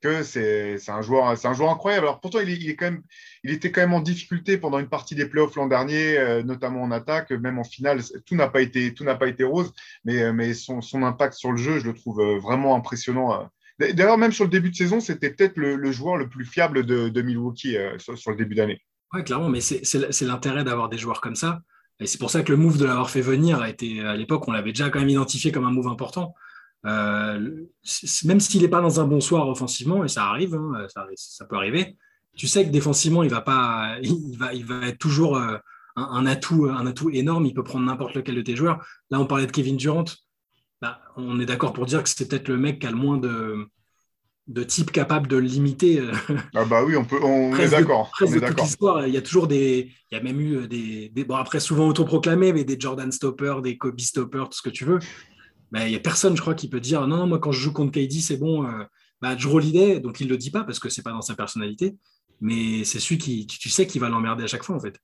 que c'est un joueur un joueur incroyable. Alors pourtant il, il était quand même en difficulté pendant une partie des playoffs l'an dernier, euh, notamment en attaque, même en finale tout n'a pas été rose, mais mais son, son, impact sur le jeu je le trouve vraiment impressionnant D'ailleurs, même sur le début de saison, c'était peut-être le, joueur le plus fiable de, Milwaukee euh, sur, le début d'année. Oui, clairement, mais c'est l'intérêt d'avoir des joueurs comme ça. Et c'est pour ça que le move de l'avoir fait venir a été, à l'époque, on l'avait déjà quand même identifié comme un move important. Euh, même s'il n'est pas dans un bon soir offensivement, et ça arrive, hein, ça, peut arriver, tu sais que défensivement, il va, pas, il va, être toujours euh, un, atout, un atout énorme. Il peut prendre n'importe lequel de tes joueurs. Là, on parlait de Kevin Durant. Bah, on est d'accord pour dire que c'est peut-être le mec qui a le moins de, de type capable de le limiter. Euh, ah bah oui, on, peut, on est d'accord. il y a toujours des... Il y a même eu euh, des... Bon, après, souvent autoproclamés, mais des Jordan Stopper, des Kobe Stopper, tout ce que tu veux. Mais il n'y a personne, je crois, qui peut dire non, non, moi, quand je joue contre KD, c'est bon. Euh, bah, Drew donc il ne le dit pas parce que c'est pas dans sa personnalité. Mais c'est celui qui, tu sais, qui va l'emmerder à chaque fois, en fait.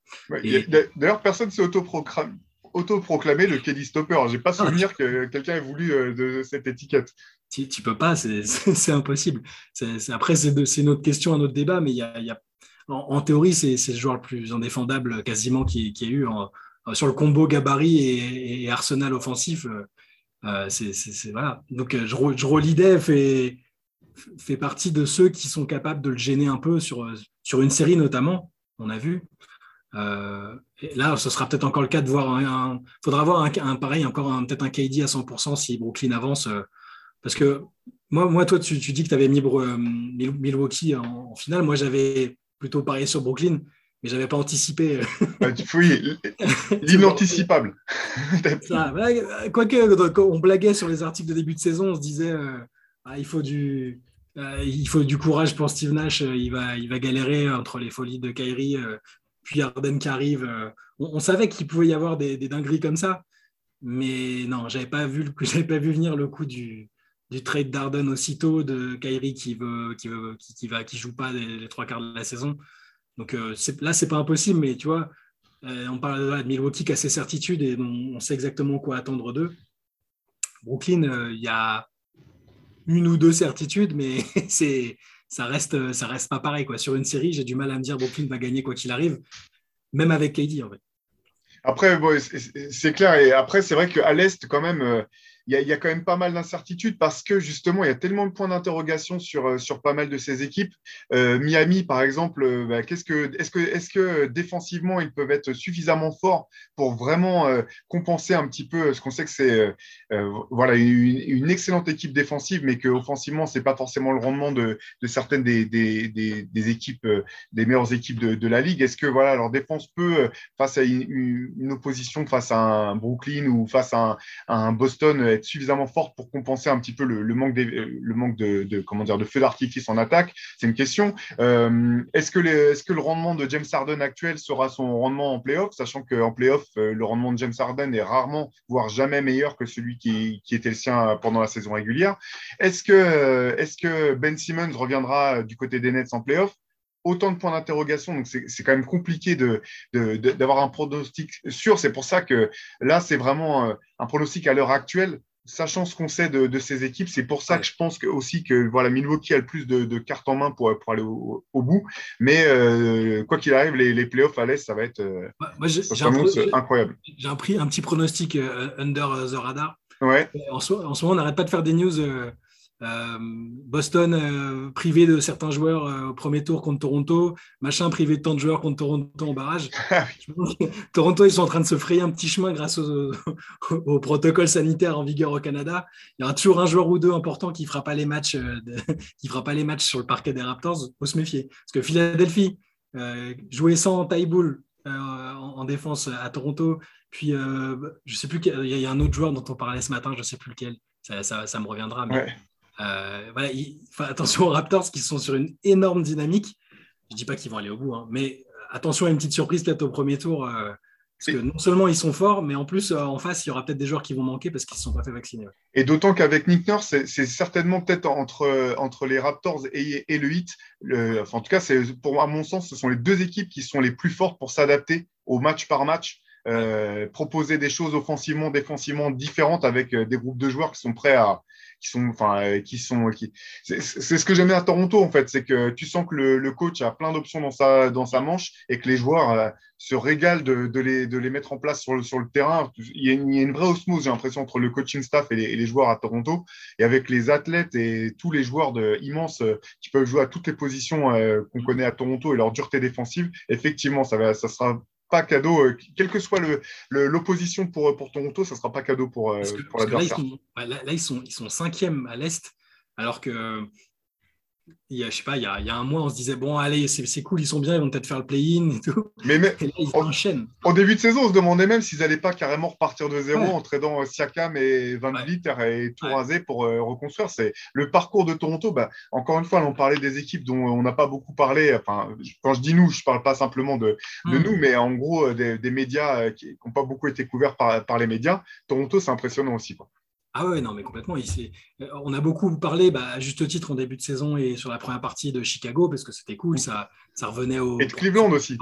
D'ailleurs, personne ne s'est autoproclamé autoproclamé le Kelly Stopper. J'ai pas ah. souvenir que quelqu'un ait voulu euh, de cette étiquette. Tu, tu peux pas, c'est impossible. après, c'est une autre question, un autre débat, mais il y a, en, théorie, c'est le joueur le plus indéfendable quasiment qui, qui a eu sur le combo gabarit et, arsenal offensif. Euh, euh, c'est voilà. Donc, je, je fait, fait partie de ceux qui sont capables de le gêner un peu sur, sur une série notamment. On a vu. Euh, là, ce sera peut-être encore le cas de voir un. Il faudra avoir un, pareil, encore peut-être un KD à 100% si Brooklyn avance. Euh, parce que moi, moi toi, tu, dis que tu avais mis euh, Milwaukee en, finale. Moi, j'avais plutôt parié sur Brooklyn, mais je n'avais pas anticipé. Oui, l'inanticipable. Quoique, quand on blaguait sur les articles de début de saison, on se disait ah, il faut du. il faut du courage pour Steve Nash. il, va, il va galérer entre les folies de Kyrie puis Arden qui arrive. Euh, on, savait qu'il pouvait y avoir des, dingueries comme ça, mais non, j'avais pas vu, pas vu venir le coup du, trade d'Arden aussitôt, de Kyrie qui veut, qui va, qui joue pas les, trois quarts de la saison. Donc euh, là, c'est pas impossible, mais tu vois, euh, on parle de Milwaukee qui a ses certitudes et on, sait exactement quoi attendre d'eux. Brooklyn, il y a une ou deux certitudes, mais c'est ça reste, ça reste pas pareil. Quoi. Sur une série, j'ai du mal à me dire Brooklyn va gagner quoi qu'il arrive, même avec KD en fait. Après, c'est clair. Et après, c'est vrai qu'à l'Est, quand même, il y, a quand même pas mal d'incertitudes parce que justement, il y a tellement de points d'interrogation sur, euh, sur pas mal de ces équipes. Euh, Miami, par exemple, euh, bah, qu'est-ce que, est-ce, que, est-ce que défensivement, ils peuvent être suffisamment forts pour vraiment compenser un petit peu ce qu'on sait que c'est voilà, une, excellente équipe défensive, mais qu'offensivement, ce n'est pas forcément le rendement de, certaines des, des, des, équipes, des meilleures équipes de, la ligue. Est-ce que voilà, leur défense peut, face à une, une, opposition, face à un Brooklyn ou face à un Boston, être suffisamment forte pour compenser un petit peu le, manque, le manque de, comment dire, de feu d'artifice en attaque C'est une question. Euh, est-ce que, est que, le rendement de James Harden actuel sera son rendement en playoff, sachant qu'en playoff, euh, le rendement de James Harden est rarement, voire jamais meilleur que celui qui, était le sien pendant la saison régulière Est-ce que, est que Ben Simmons reviendra du côté des Nets en playoff? Autant de points d'interrogation, donc c'est quand même compliqué d'avoir de, de, un pronostic sûr. C'est pour ça que là, c'est vraiment euh, un pronostic à l'heure actuelle, sachant ce qu'on sait de, ces équipes. C'est pour ça que je pense que, aussi que voilà, Milwaukee a le plus de, cartes en main pour, pour aller au, bout. Mais euh, quoi qu'il arrive, les, les, playoffs à l'Est, ça va être euh, incroyable. J'ai un, un, petit pronostic under the radar. Ouais. En, ce, en, ce moment, on n'arrête pas de faire des news Boston euh, privé de certains joueurs euh, au premier tour contre Toronto, machin privé de tant de joueurs contre Toronto en barrage. Ah Toronto, ils sont en train de se frayer un petit chemin grâce au, protocole sanitaire en vigueur au Canada. Il y aura toujours un joueur ou deux important qui fera pas les matchs, qui fera pas les matchs sur le parquet des Raptors. Faut se méfier parce que Philadelphie jouait sans Taiboul en, défense à Toronto. Puis je sais plus, il y, a un autre joueur dont on parlait ce matin, je sais plus lequel. Ça, me reviendra. Mais euh, voilà, attention aux Raptors qui sont sur une énorme dynamique. Je dis pas qu'ils vont aller au bout, hein, mais euh, attention à une petite surprise peut-être au premier tour. Euh, Parce que non seulement ils sont forts, mais en plus, en face, il y aura peut-être des joueurs qui vont manquer parce qu'ils ne sont pas fait vacciner. Et d'autant qu'avec Nick Nurse, c'est certainement peut-être entre, entre les Raptors et, le Heat. en tout cas, pour à mon sens, ce sont les deux équipes qui sont les plus fortes pour s'adapter au match par match. Euh, proposer des choses offensivement, défensivement différentes avec euh, des groupes de joueurs qui sont prêts à, qui sont, enfin, euh, qui sont, qui... c'est ce que j'aime bien à Toronto en fait, c'est que tu sens que le, coach a plein d'options dans sa, dans sa manche et que les joueurs se régalent de, de, les, de les mettre en place sur le, sur le terrain. Il y, a une, il y a une vraie osmose, j'ai l'impression, entre le coaching staff et les, les, joueurs à Toronto et avec les athlètes et tous les joueurs de, immenses qui peuvent jouer à toutes les positions qu'on connaît à Toronto et leur dureté défensive. Effectivement, ça va, ça sera pas cadeau, euh, quelle que soit l'opposition pour, pour Toronto, ça ne sera pas cadeau pour, euh, pour l'adversaire. Là, là, ils sont, ils sont cinquième à l'Est, alors que il y a, je sais pas, il y, a, il y a, un mois, on se disait, bon, allez, c'est cool, ils sont bien, ils vont peut-être faire le play-in et tout. Mais, mais ils en, Au début de saison, on se demandait même s'ils n'allaient pas carrément repartir de zéro en tradant euh, Siakam et Van Vliet et tout raser pour euh, reconstruire. C'est le parcours de Toronto. Bah, encore une fois, on parlait des équipes dont on n'a pas beaucoup parlé. Enfin, quand je dis nous, je ne parle pas simplement de, de hmm. nous, mais en gros, euh, des, des médias qui n'ont pas beaucoup été couverts par, par les médias. Toronto, c'est impressionnant aussi. Quoi. Ah ouais, non, mais complètement. Euh, on a beaucoup parlé, bah, à juste titre, en début de saison et sur la première partie de Chicago, parce que c'était cool, ça, ça revenait au. Et de Cleveland aussi.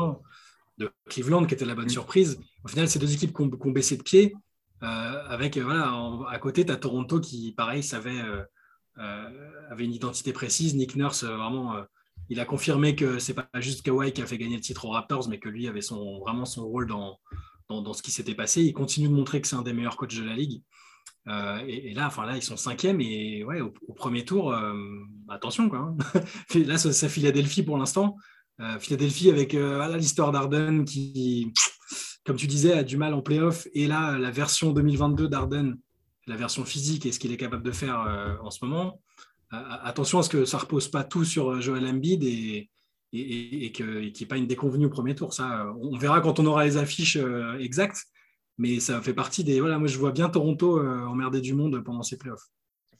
De Cleveland, qui était la bonne mm. surprise. Au final, c'est deux équipes qui ont, baissé de pied. Euh, avec, euh, voilà, à côté, tu as Toronto qui, pareil, savait, avait une identité précise. Nick Nurse, vraiment, il a confirmé que c'est pas juste Kawhi qui a fait gagner le titre aux Raptors, mais que lui avait son, vraiment son rôle dans, dans, dans ce qui s'était passé. Il continue de montrer que c'est un des meilleurs coachs de la ligue. Euh, et, là, enfin là, ils sont cinquièmes et ouais, au, premier tour, euh, attention quoi. Hein. là, c'est Philadelphie pour l'instant. Euh, Philadelphie avec l'histoire d'Arden qui, comme tu disais, a du mal en playoff. Et là, la version 2022 d'Arden, la version physique et ce qu'il est capable de faire en ce moment. attention à ce que ça repose pas tout sur Joel Embiid et, et, et qu'il n'y ait pas une déconvenue au premier tour. Ça, on verra quand on aura les affiches exactes mais ça fait partie des. Voilà, moi, je vois bien Toronto euh, emmerder du monde pendant ces playoffs.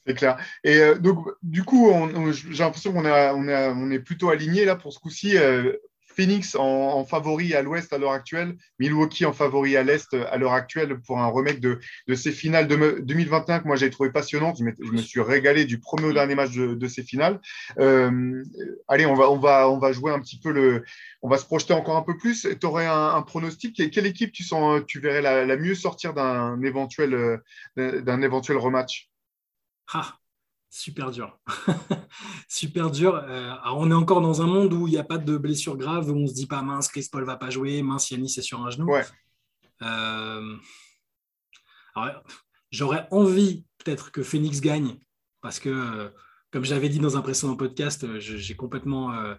C'est clair. Et euh, donc, du coup, j'ai l'impression qu'on on on est plutôt aligné là pour ce coup-ci. Euh, Phoenix en, favori à l'ouest à l'heure actuelle, Milwaukee en favori à l'est à l'heure actuelle pour un remake de, ces finales de 2021 que moi j'ai trouvé passionnante. Je, me suis régalé du premier au dernier match de, ces finales. Euh, allez, on va, jouer un petit peu le. On va se projeter encore un peu plus. Tu aurais un, pronostic? Quelle équipe tu, verrais la, mieux sortir d'un éventuel, éventuel rematch? Ah, super dur. super dur. Euh, on est encore dans un monde où il n'y a pas de blessure grave, où on ne se dit pas mince, Chris Paul va pas jouer, mince, Yannis est sur un genou. Euh, j'aurais envie peut-être que Phoenix gagne, parce que, comme j'avais dit dans un précédent podcast, j'ai complètement. Euh,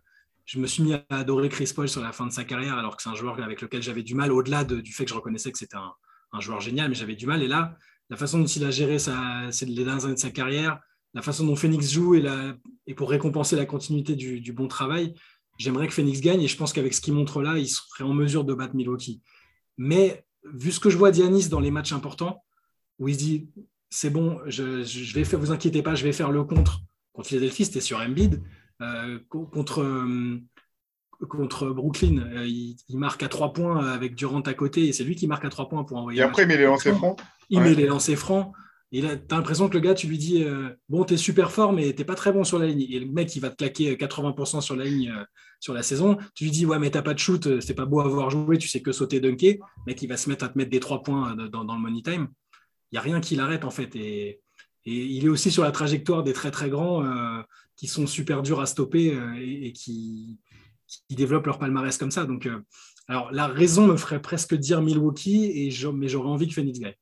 je me suis mis à adorer Chris Paul sur la fin de sa carrière, alors que c'est un joueur avec lequel j'avais du mal, au-delà du fait que je reconnaissais que c'était un, joueur génial, mais j'avais du mal. Et là, la façon dont il a géré sa, les dernières années de sa carrière, la façon dont Phoenix joue et, la, et pour récompenser la continuité du, bon travail, j'aimerais que Phoenix gagne et je pense qu'avec ce qu'il montre là, il serait en mesure de battre Milwaukee. Mais vu ce que je vois d'Yanis dans les matchs importants, où il se dit c'est bon, je, je, vais faire, vous inquiétez pas, je vais faire le contre. Contre Philadelphie, c'était sur Embiid. Euh, contre, euh, contre Brooklyn, euh, il, marque à trois points avec Durant à côté et c'est lui qui marque à trois points pour envoyer. Et après, il met les lancers francs. Il met les lancers francs. Tu as l'impression que le gars, tu lui dis euh, Bon, tu es super fort, mais tu pas très bon sur la ligne. Et le mec, il va te claquer 80% sur la ligne euh, sur la saison. Tu lui dis Ouais, mais t'as pas de shoot, euh, c'est pas beau à voir jouer, tu sais que sauter dunker. Le mec, il va se mettre à te mettre des trois points dans, le money time. Il n'y a rien qui l'arrête, en fait. Et, il est aussi sur la trajectoire des très très grands qui sont super durs à stopper et, qui, développent leur palmarès comme ça. Donc, alors, la raison me ferait presque dire Milwaukee, et mais j'aurais envie que Phoenix gagne.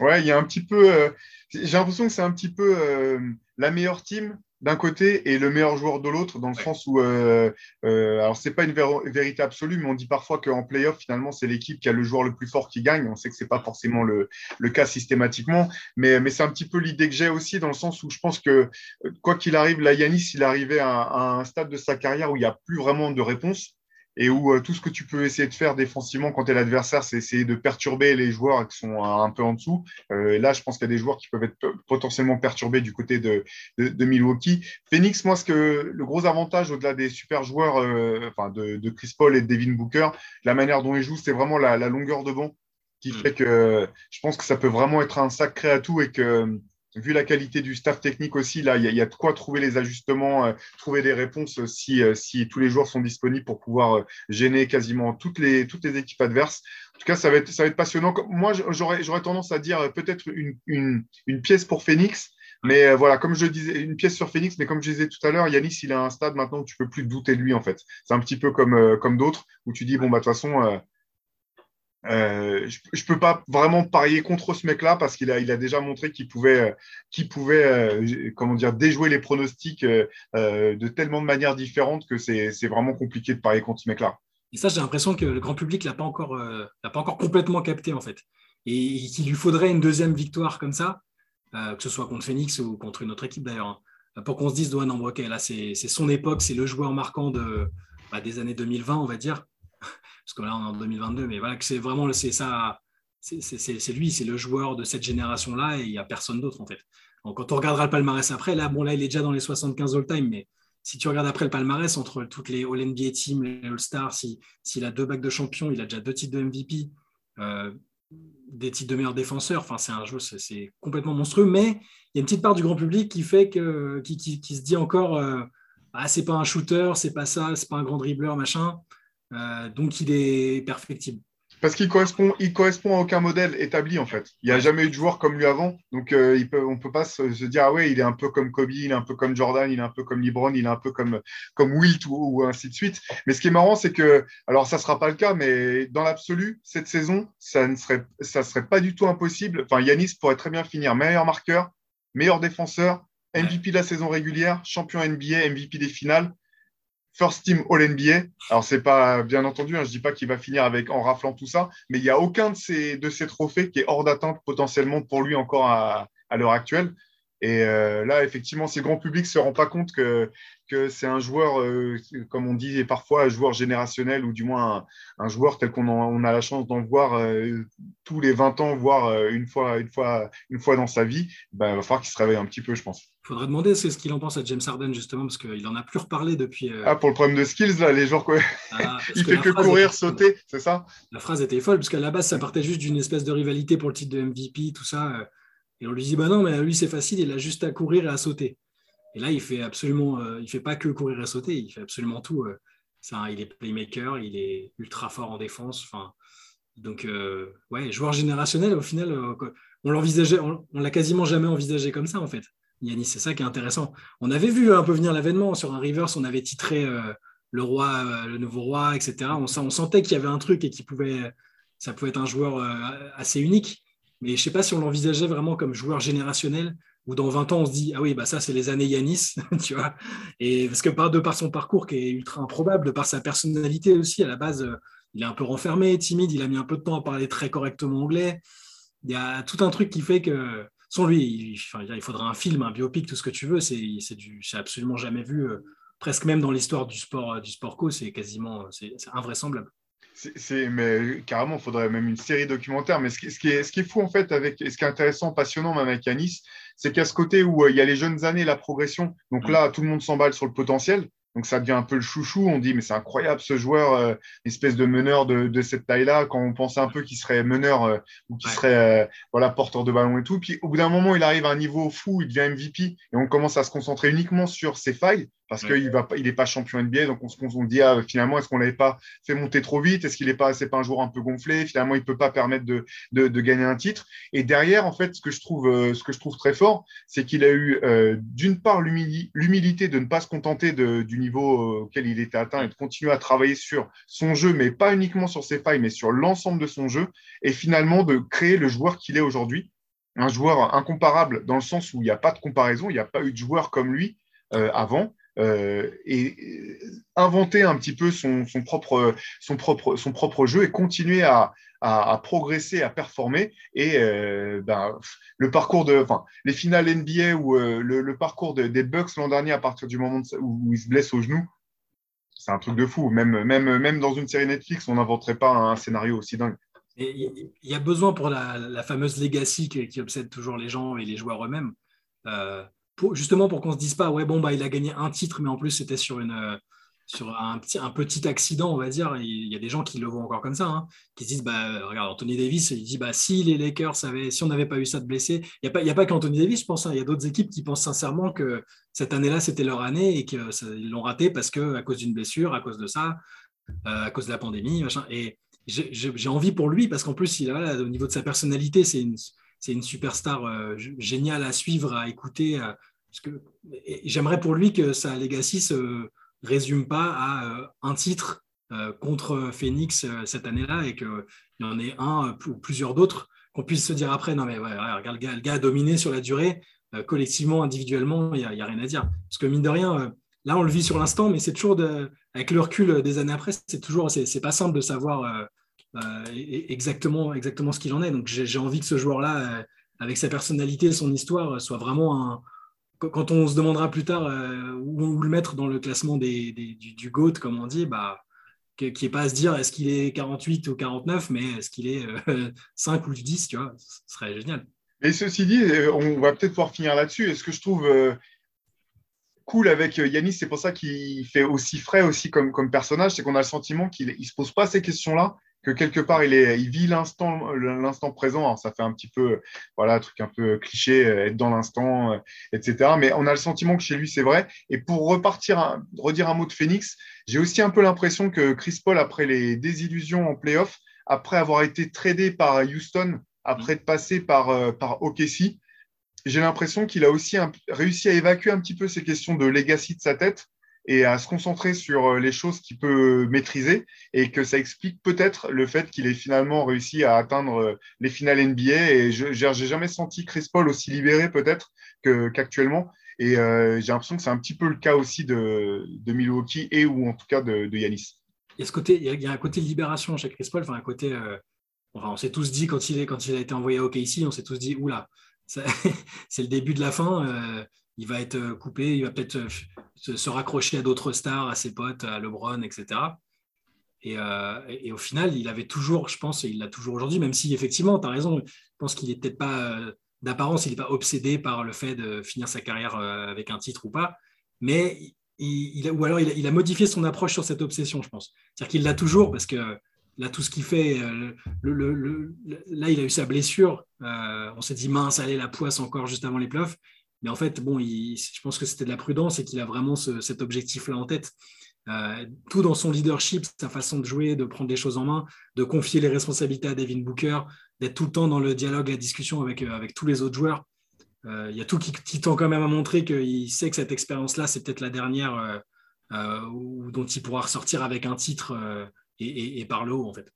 Ouais, il y a un petit peu. Euh, j'ai l'impression que c'est un petit peu euh, la meilleure team d'un côté et le meilleur joueur de l'autre, dans le sens où, euh, euh, alors c'est pas une vérité absolue, mais on dit parfois qu'en playoff, finalement, c'est l'équipe qui a le joueur le plus fort qui gagne. On sait que c'est pas forcément le, le, cas systématiquement, mais, mais c'est un petit peu l'idée que j'ai aussi, dans le sens où je pense que, quoi qu'il arrive, la Yanis, il arrivait à, à, un stade de sa carrière où il n'y a plus vraiment de réponse et où euh, tout ce que tu peux essayer de faire défensivement quand tu es l'adversaire, c'est essayer de perturber les joueurs qui sont un peu en dessous. Euh, là, je pense qu'il y a des joueurs qui peuvent être potentiellement perturbés du côté de, de, Milwaukee. Phoenix, moi, ce que le gros avantage au-delà des super joueurs euh, enfin de, de, Chris Paul et de Devin Booker, la manière dont ils jouent, c'est vraiment la, la, longueur de banc qui mm. fait que je pense que ça peut vraiment être un sacré atout et que vu la qualité du staff technique aussi, là, il y, a de quoi trouver les ajustements, euh, trouver des réponses si, euh, si, tous les joueurs sont disponibles pour pouvoir euh, gêner quasiment toutes les, toutes les équipes adverses. En tout cas, ça va être, ça va passionnant. Moi, j'aurais, tendance à dire peut-être une, pièce pour Phoenix. Mais voilà, comme je disais, une pièce sur Phoenix, mais comme je disais tout à l'heure, Yanis, il a un stade maintenant où tu peux plus douter de lui, en fait. C'est un petit peu comme, comme d'autres, où tu dis, bon, bah, de toute façon, euh, je ne peux pas vraiment parier contre ce mec-là parce qu'il a, déjà montré qu'il pouvait, qu'il pouvait euh, comment dire, déjouer les pronostics euh, de tellement de manières différentes que c'est, vraiment compliqué de parier contre ce mec-là. Et ça, j'ai l'impression que le grand public ne l'a, pas encore, l'a pas encore complètement capté en fait. Et qu'il lui faudrait une deuxième victoire comme ça, que ce soit contre Phoenix ou contre une autre équipe d'ailleurs, hein, pour qu'on se dise, ouais, non, ok, là c'est, son époque, c'est le joueur marquant de, bah, des années 2020, on va dire parce que là on est en 2022, mais voilà que c'est vraiment c'est ça, c'est lui, c'est le joueur de cette génération-là et il n'y a personne d'autre en fait. Donc, quand on regardera le palmarès après, là bon là il est déjà dans les 75 all-time, mais si tu regardes après le palmarès entre toutes les All-NBA teams, les All-Stars, s'il a deux bacs de champion, il a déjà deux titres de MVP, euh, des titres de meilleur défenseur, enfin c'est un jeu, c'est complètement monstrueux, mais il y a une petite part du grand public qui fait que qui, se dit encore euh, ah c'est pas un shooter, c'est pas ça, c'est pas un grand dribbleur machin. Euh, donc, il est perfectible. Parce qu'il correspond, il correspond à aucun modèle établi, en fait. Il n'y a jamais eu de joueur comme lui avant. Donc, euh, il peut, on ne peut pas se, dire, ah ouais, il est un peu comme Kobe, il est un peu comme Jordan, il est un peu comme LeBron, il est un peu comme, comme Wilt ou, ainsi de suite. Mais ce qui est marrant, c'est que, alors ça ne sera pas le cas, mais dans l'absolu, cette saison, ça ne serait, ça serait pas du tout impossible. Enfin, Yanis pourrait très bien finir meilleur marqueur, meilleur défenseur, MVP de la saison régulière, champion NBA, MVP des finales first team All NBA. Alors, c'est pas, bien entendu, hein, je dis pas qu'il va finir avec, en raflant tout ça, mais il n'y a aucun de ces, de ces trophées qui est hors d'attente potentiellement pour lui encore à l'heure actuelle. Et euh, là, effectivement, si le grand public ne se rend pas compte que, que c'est un joueur, euh, comme on dit parfois, un joueur générationnel ou du moins un, joueur tel qu'on on a la chance d'en voir euh, tous les 20 ans, voire une fois, une fois, une fois dans sa vie, ben, il va falloir qu'il se réveille un petit peu, je pense. Il faudrait demander ce qu'il en pense à James Harden, justement, parce qu'il en a plus reparlé depuis. Ah, pour le problème de skills, là, les joueurs, quoi. Ah, il fait que courir, sauter, c'est ça? La phrase était folle, parce qu'à la base, ça partait juste d'une espèce de rivalité pour le titre de MVP, tout ça. Et on lui dit, bah non, mais lui, c'est facile, il a juste à courir et à sauter. Et là, il fait absolument, euh, il fait pas que courir et sauter, il fait absolument tout. Euh. il est playmaker, il est ultra fort en défense. Donc, euh, ouais, joueur générationnel, au final, on l'envisageait, on, l'a quasiment jamais envisagé comme ça, en fait. Yannis, c'est ça qui est intéressant. On avait vu un peu venir l'avènement sur un Rivers, on avait titré le roi, le nouveau roi, etc. On, on sentait qu'il y avait un truc et qu'il pouvait, ça pouvait être un joueur assez unique. Mais je ne sais pas si on l'envisageait vraiment comme joueur générationnel, ou dans 20 ans, on se dit, ah oui, bah ça, c'est les années Yanis, tu vois. Et parce que par, de par son parcours qui est ultra improbable, de par sa personnalité aussi, à la base, euh, il est un peu renfermé, timide, il a mis un peu de temps à parler très correctement anglais. Il y a tout un truc qui fait que, sans lui, il, il faudrait un film, un biopic, tout ce que tu veux, c'est absolument jamais vu, euh, presque même dans l'histoire du sport, euh, du sport co, c'est quasiment c'est invraisemblable. C'est, mais carrément, il faudrait même une série documentaire. Mais ce qui, ce, qui est, ce qui est fou, en fait, avec, ce qui est intéressant, passionnant, même avec Yanis, c'est qu'à ce côté où euh, il y a les jeunes années, la progression, donc là, tout le monde s'emballe sur le potentiel. Donc ça devient un peu le chouchou. On dit, mais c'est incroyable ce joueur, euh, espèce de meneur de, de cette taille-là, quand on pensait un peu qu'il serait meneur euh, ou qu'il serait voilà, porteur de ballon et tout. Puis au bout d'un moment, il arrive à un niveau fou, il devient MVP et on commence à se concentrer uniquement sur ses failles parce qu'il va il n'est pas champion NBA. Donc, on se on dit, ah, finalement, est-ce qu'on l'avait pas fait monter trop vite? Est-ce qu'il n'est pas, c'est pas un joueur un peu gonflé? Finalement, il peut pas permettre de, de, de, gagner un titre. Et derrière, en fait, ce que je trouve, euh, ce que je trouve très fort, c'est qu'il a eu, euh, d'une part, l'humilité de ne pas se contenter de, du niveau euh, auquel il était atteint et de continuer à travailler sur son jeu, mais pas uniquement sur ses failles, mais sur l'ensemble de son jeu. Et finalement, de créer le joueur qu'il est aujourd'hui. Un joueur incomparable dans le sens où il n'y a pas de comparaison, il n'y a pas eu de joueur comme lui avant. Euh, et euh, inventer un petit peu son, propre, son, propre, son propre jeu et continuer à, progresser, à performer. Et euh, ben, le parcours de, enfin, les finales NBA ou le, parcours des Bucks l'an dernier à partir du moment où, il se blesse au genou, c'est un truc de fou. Même, même, même dans une série Netflix, on n'inventerait pas un scénario aussi dingue. Il y a besoin pour la, fameuse legacy qui, obsède toujours les gens et les joueurs eux-mêmes. Justement pour qu'on se dise pas, ouais, bon, bah, il a gagné un titre, mais en plus, c'était sur une, sur un petit, un petit accident, on va dire. Il y a des gens qui le voient encore comme ça, hein, qui se disent bah, regarde, Anthony Davis, il dit bah, si les Lakers avaient, si on n'avait pas eu ça de blessé, il n'y a pas, pas qu'Anthony Davis, je pense, hein, il y a d'autres équipes qui pensent sincèrement que cette année-là, c'était leur année et qu'ils l'ont raté parce que à cause d'une blessure, à cause de ça, euh, à cause de la pandémie, machin. Et j'ai envie pour lui parce qu'en plus, il, a au niveau de sa personnalité, c'est une, c'est une superstar euh, géniale à suivre, à écouter. Euh, j'aimerais pour lui que sa legacy se résume pas à euh, un titre contre Phoenix cette année-là et qu'il y en ait un ou plusieurs d'autres, qu'on puisse se dire après, non mais regarde, le gars, a dominé sur la durée, collectivement, individuellement, il n'y a, rien à dire. Parce que mine de rien, là on le vit sur l'instant, mais c'est toujours, avec le recul des années après, c'est toujours, c'est pas simple de savoir exactement, exactement ce qu'il en est. Donc j'ai envie que ce joueur-là, avec sa personnalité, son histoire, soit vraiment un, quand on se demandera plus tard euh, où, le mettre dans le classement des, du, GOAT, comme on dit, bah, qui n'est pas à se dire est-ce qu'il est 48 ou 49, mais est-ce qu'il est 5 euh, ou 10, tu vois, ce serait génial. Et ceci dit, euh, on va peut-être pouvoir finir là-dessus. Est-ce que je trouve cool avec Yanis, c'est pour ça qu'il fait aussi frais aussi comme, comme personnage, c'est qu'on a le sentiment qu'il ne se pose pas ces questions-là que quelque part il, vit l'instant, présent. Alors, ça fait un petit peu, voilà, truc un peu cliché, euh, être dans l'instant, euh, etc. Mais on a le sentiment que chez lui c'est vrai. Et pour repartir, redire un mot de Phoenix, j'ai aussi un peu l'impression que Chris Paul, après les désillusions en playoff, après avoir été tradé par Houston, après de passer par, euh, par j'ai l'impression qu'il a aussi réussi à évacuer un petit peu ces questions de legacy de sa tête et à se concentrer sur euh, les choses qu'il peut maîtriser et que ça explique peut-être le fait qu'il ait finalement réussi à atteindre euh, les finales NBA. Et je n'ai jamais senti Chris Paul aussi libéré peut-être qu'actuellement. et euh, j'ai l'impression que c'est un petit peu le cas aussi de, Milwaukee et ou en tout cas de, Yanis. Il y, a y a un côté libération chez Chris Paul, enfin un côté. enfin, on s'est tous dit quand il, a été envoyé au KC, on s'est tous dit oula, c'est le début de la fin il va être coupé, il va peut-être se, raccrocher à d'autres stars, à ses potes, à LeBron, etc. Euh, et, au final, il avait toujours, je pense, et il l'a toujours aujourd'hui, même si effectivement, tu as raison, je pense qu'il n'est peut-être pas, euh, d'apparence, il n'est pas obsédé par le fait de finir sa carrière euh, avec un titre ou pas, mais il, ou alors il a, modifié son approche sur cette obsession, je pense. C'est-à-dire qu'il l'a toujours, parce que là, tout ce qu'il fait, là, il a eu sa blessure, on s'est dit, mince, allez, la poisse encore juste avant les playoffs, mais en fait, bon, je pense que c'était de la prudence et qu'il a vraiment cet objectif-là en tête. Euh, tout dans son leadership, sa façon de jouer, de prendre les choses en main, de confier les responsabilités à Devin Booker, d'être tout le temps dans le dialogue, la discussion avec, euh, avec tous les autres joueurs. Euh, il y a tout qui, tend quand même à montrer qu'il sait que cette expérience-là, c'est peut-être la dernière dont il pourra ressortir avec un titre et, et, par le haut, en fait.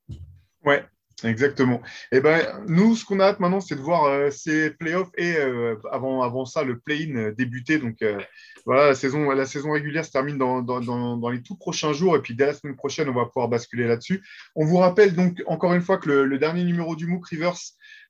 Ouais, Exactement. Eh ben, nous, ce qu'on a hâte maintenant, c'est de voir euh, ces playoffs et euh, avant, avant ça, le play-in euh, débuter. Donc voilà, la saison, la saison régulière se termine dans, dans, dans, les tout prochains jours. Et puis dès la semaine prochaine, on va pouvoir basculer là-dessus. On vous rappelle donc encore une fois que le, le dernier numéro du MOOC Rivers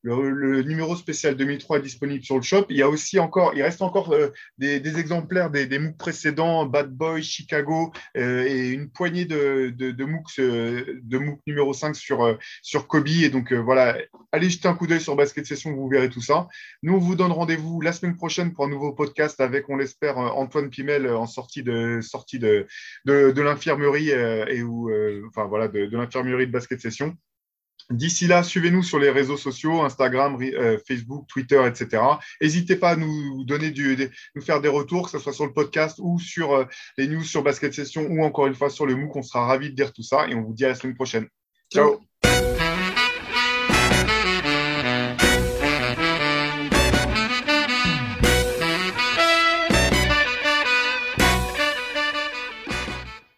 le, numéro spécial 2003 est disponible sur le shop. Il y a aussi encore, il reste encore euh, des, exemplaires des, des, MOOC précédents, Bad Boy, Chicago euh, et une poignée de, de, de euh, de MOOC numéro 5 sur, sur Kobe. Et donc voilà, allez jeter un coup d'œil sur Basket Session, vous verrez tout ça. Nous, on vous donne rendez-vous la semaine prochaine pour un nouveau podcast avec, on l'espère, Antoine Pimel en sortie de, sortie de, de, l'infirmerie et où, enfin voilà, de, de l'infirmerie de Basket Session. D'ici là, suivez-nous sur les réseaux sociaux, Instagram, euh, Facebook, Twitter, etc. N'hésitez pas à nous donner du, nous faire des retours, que ce soit sur le podcast ou sur euh, les news sur Basket Session ou encore une fois sur le MOOC. On sera ravis de dire tout ça et on vous dit à la semaine prochaine. Ciao.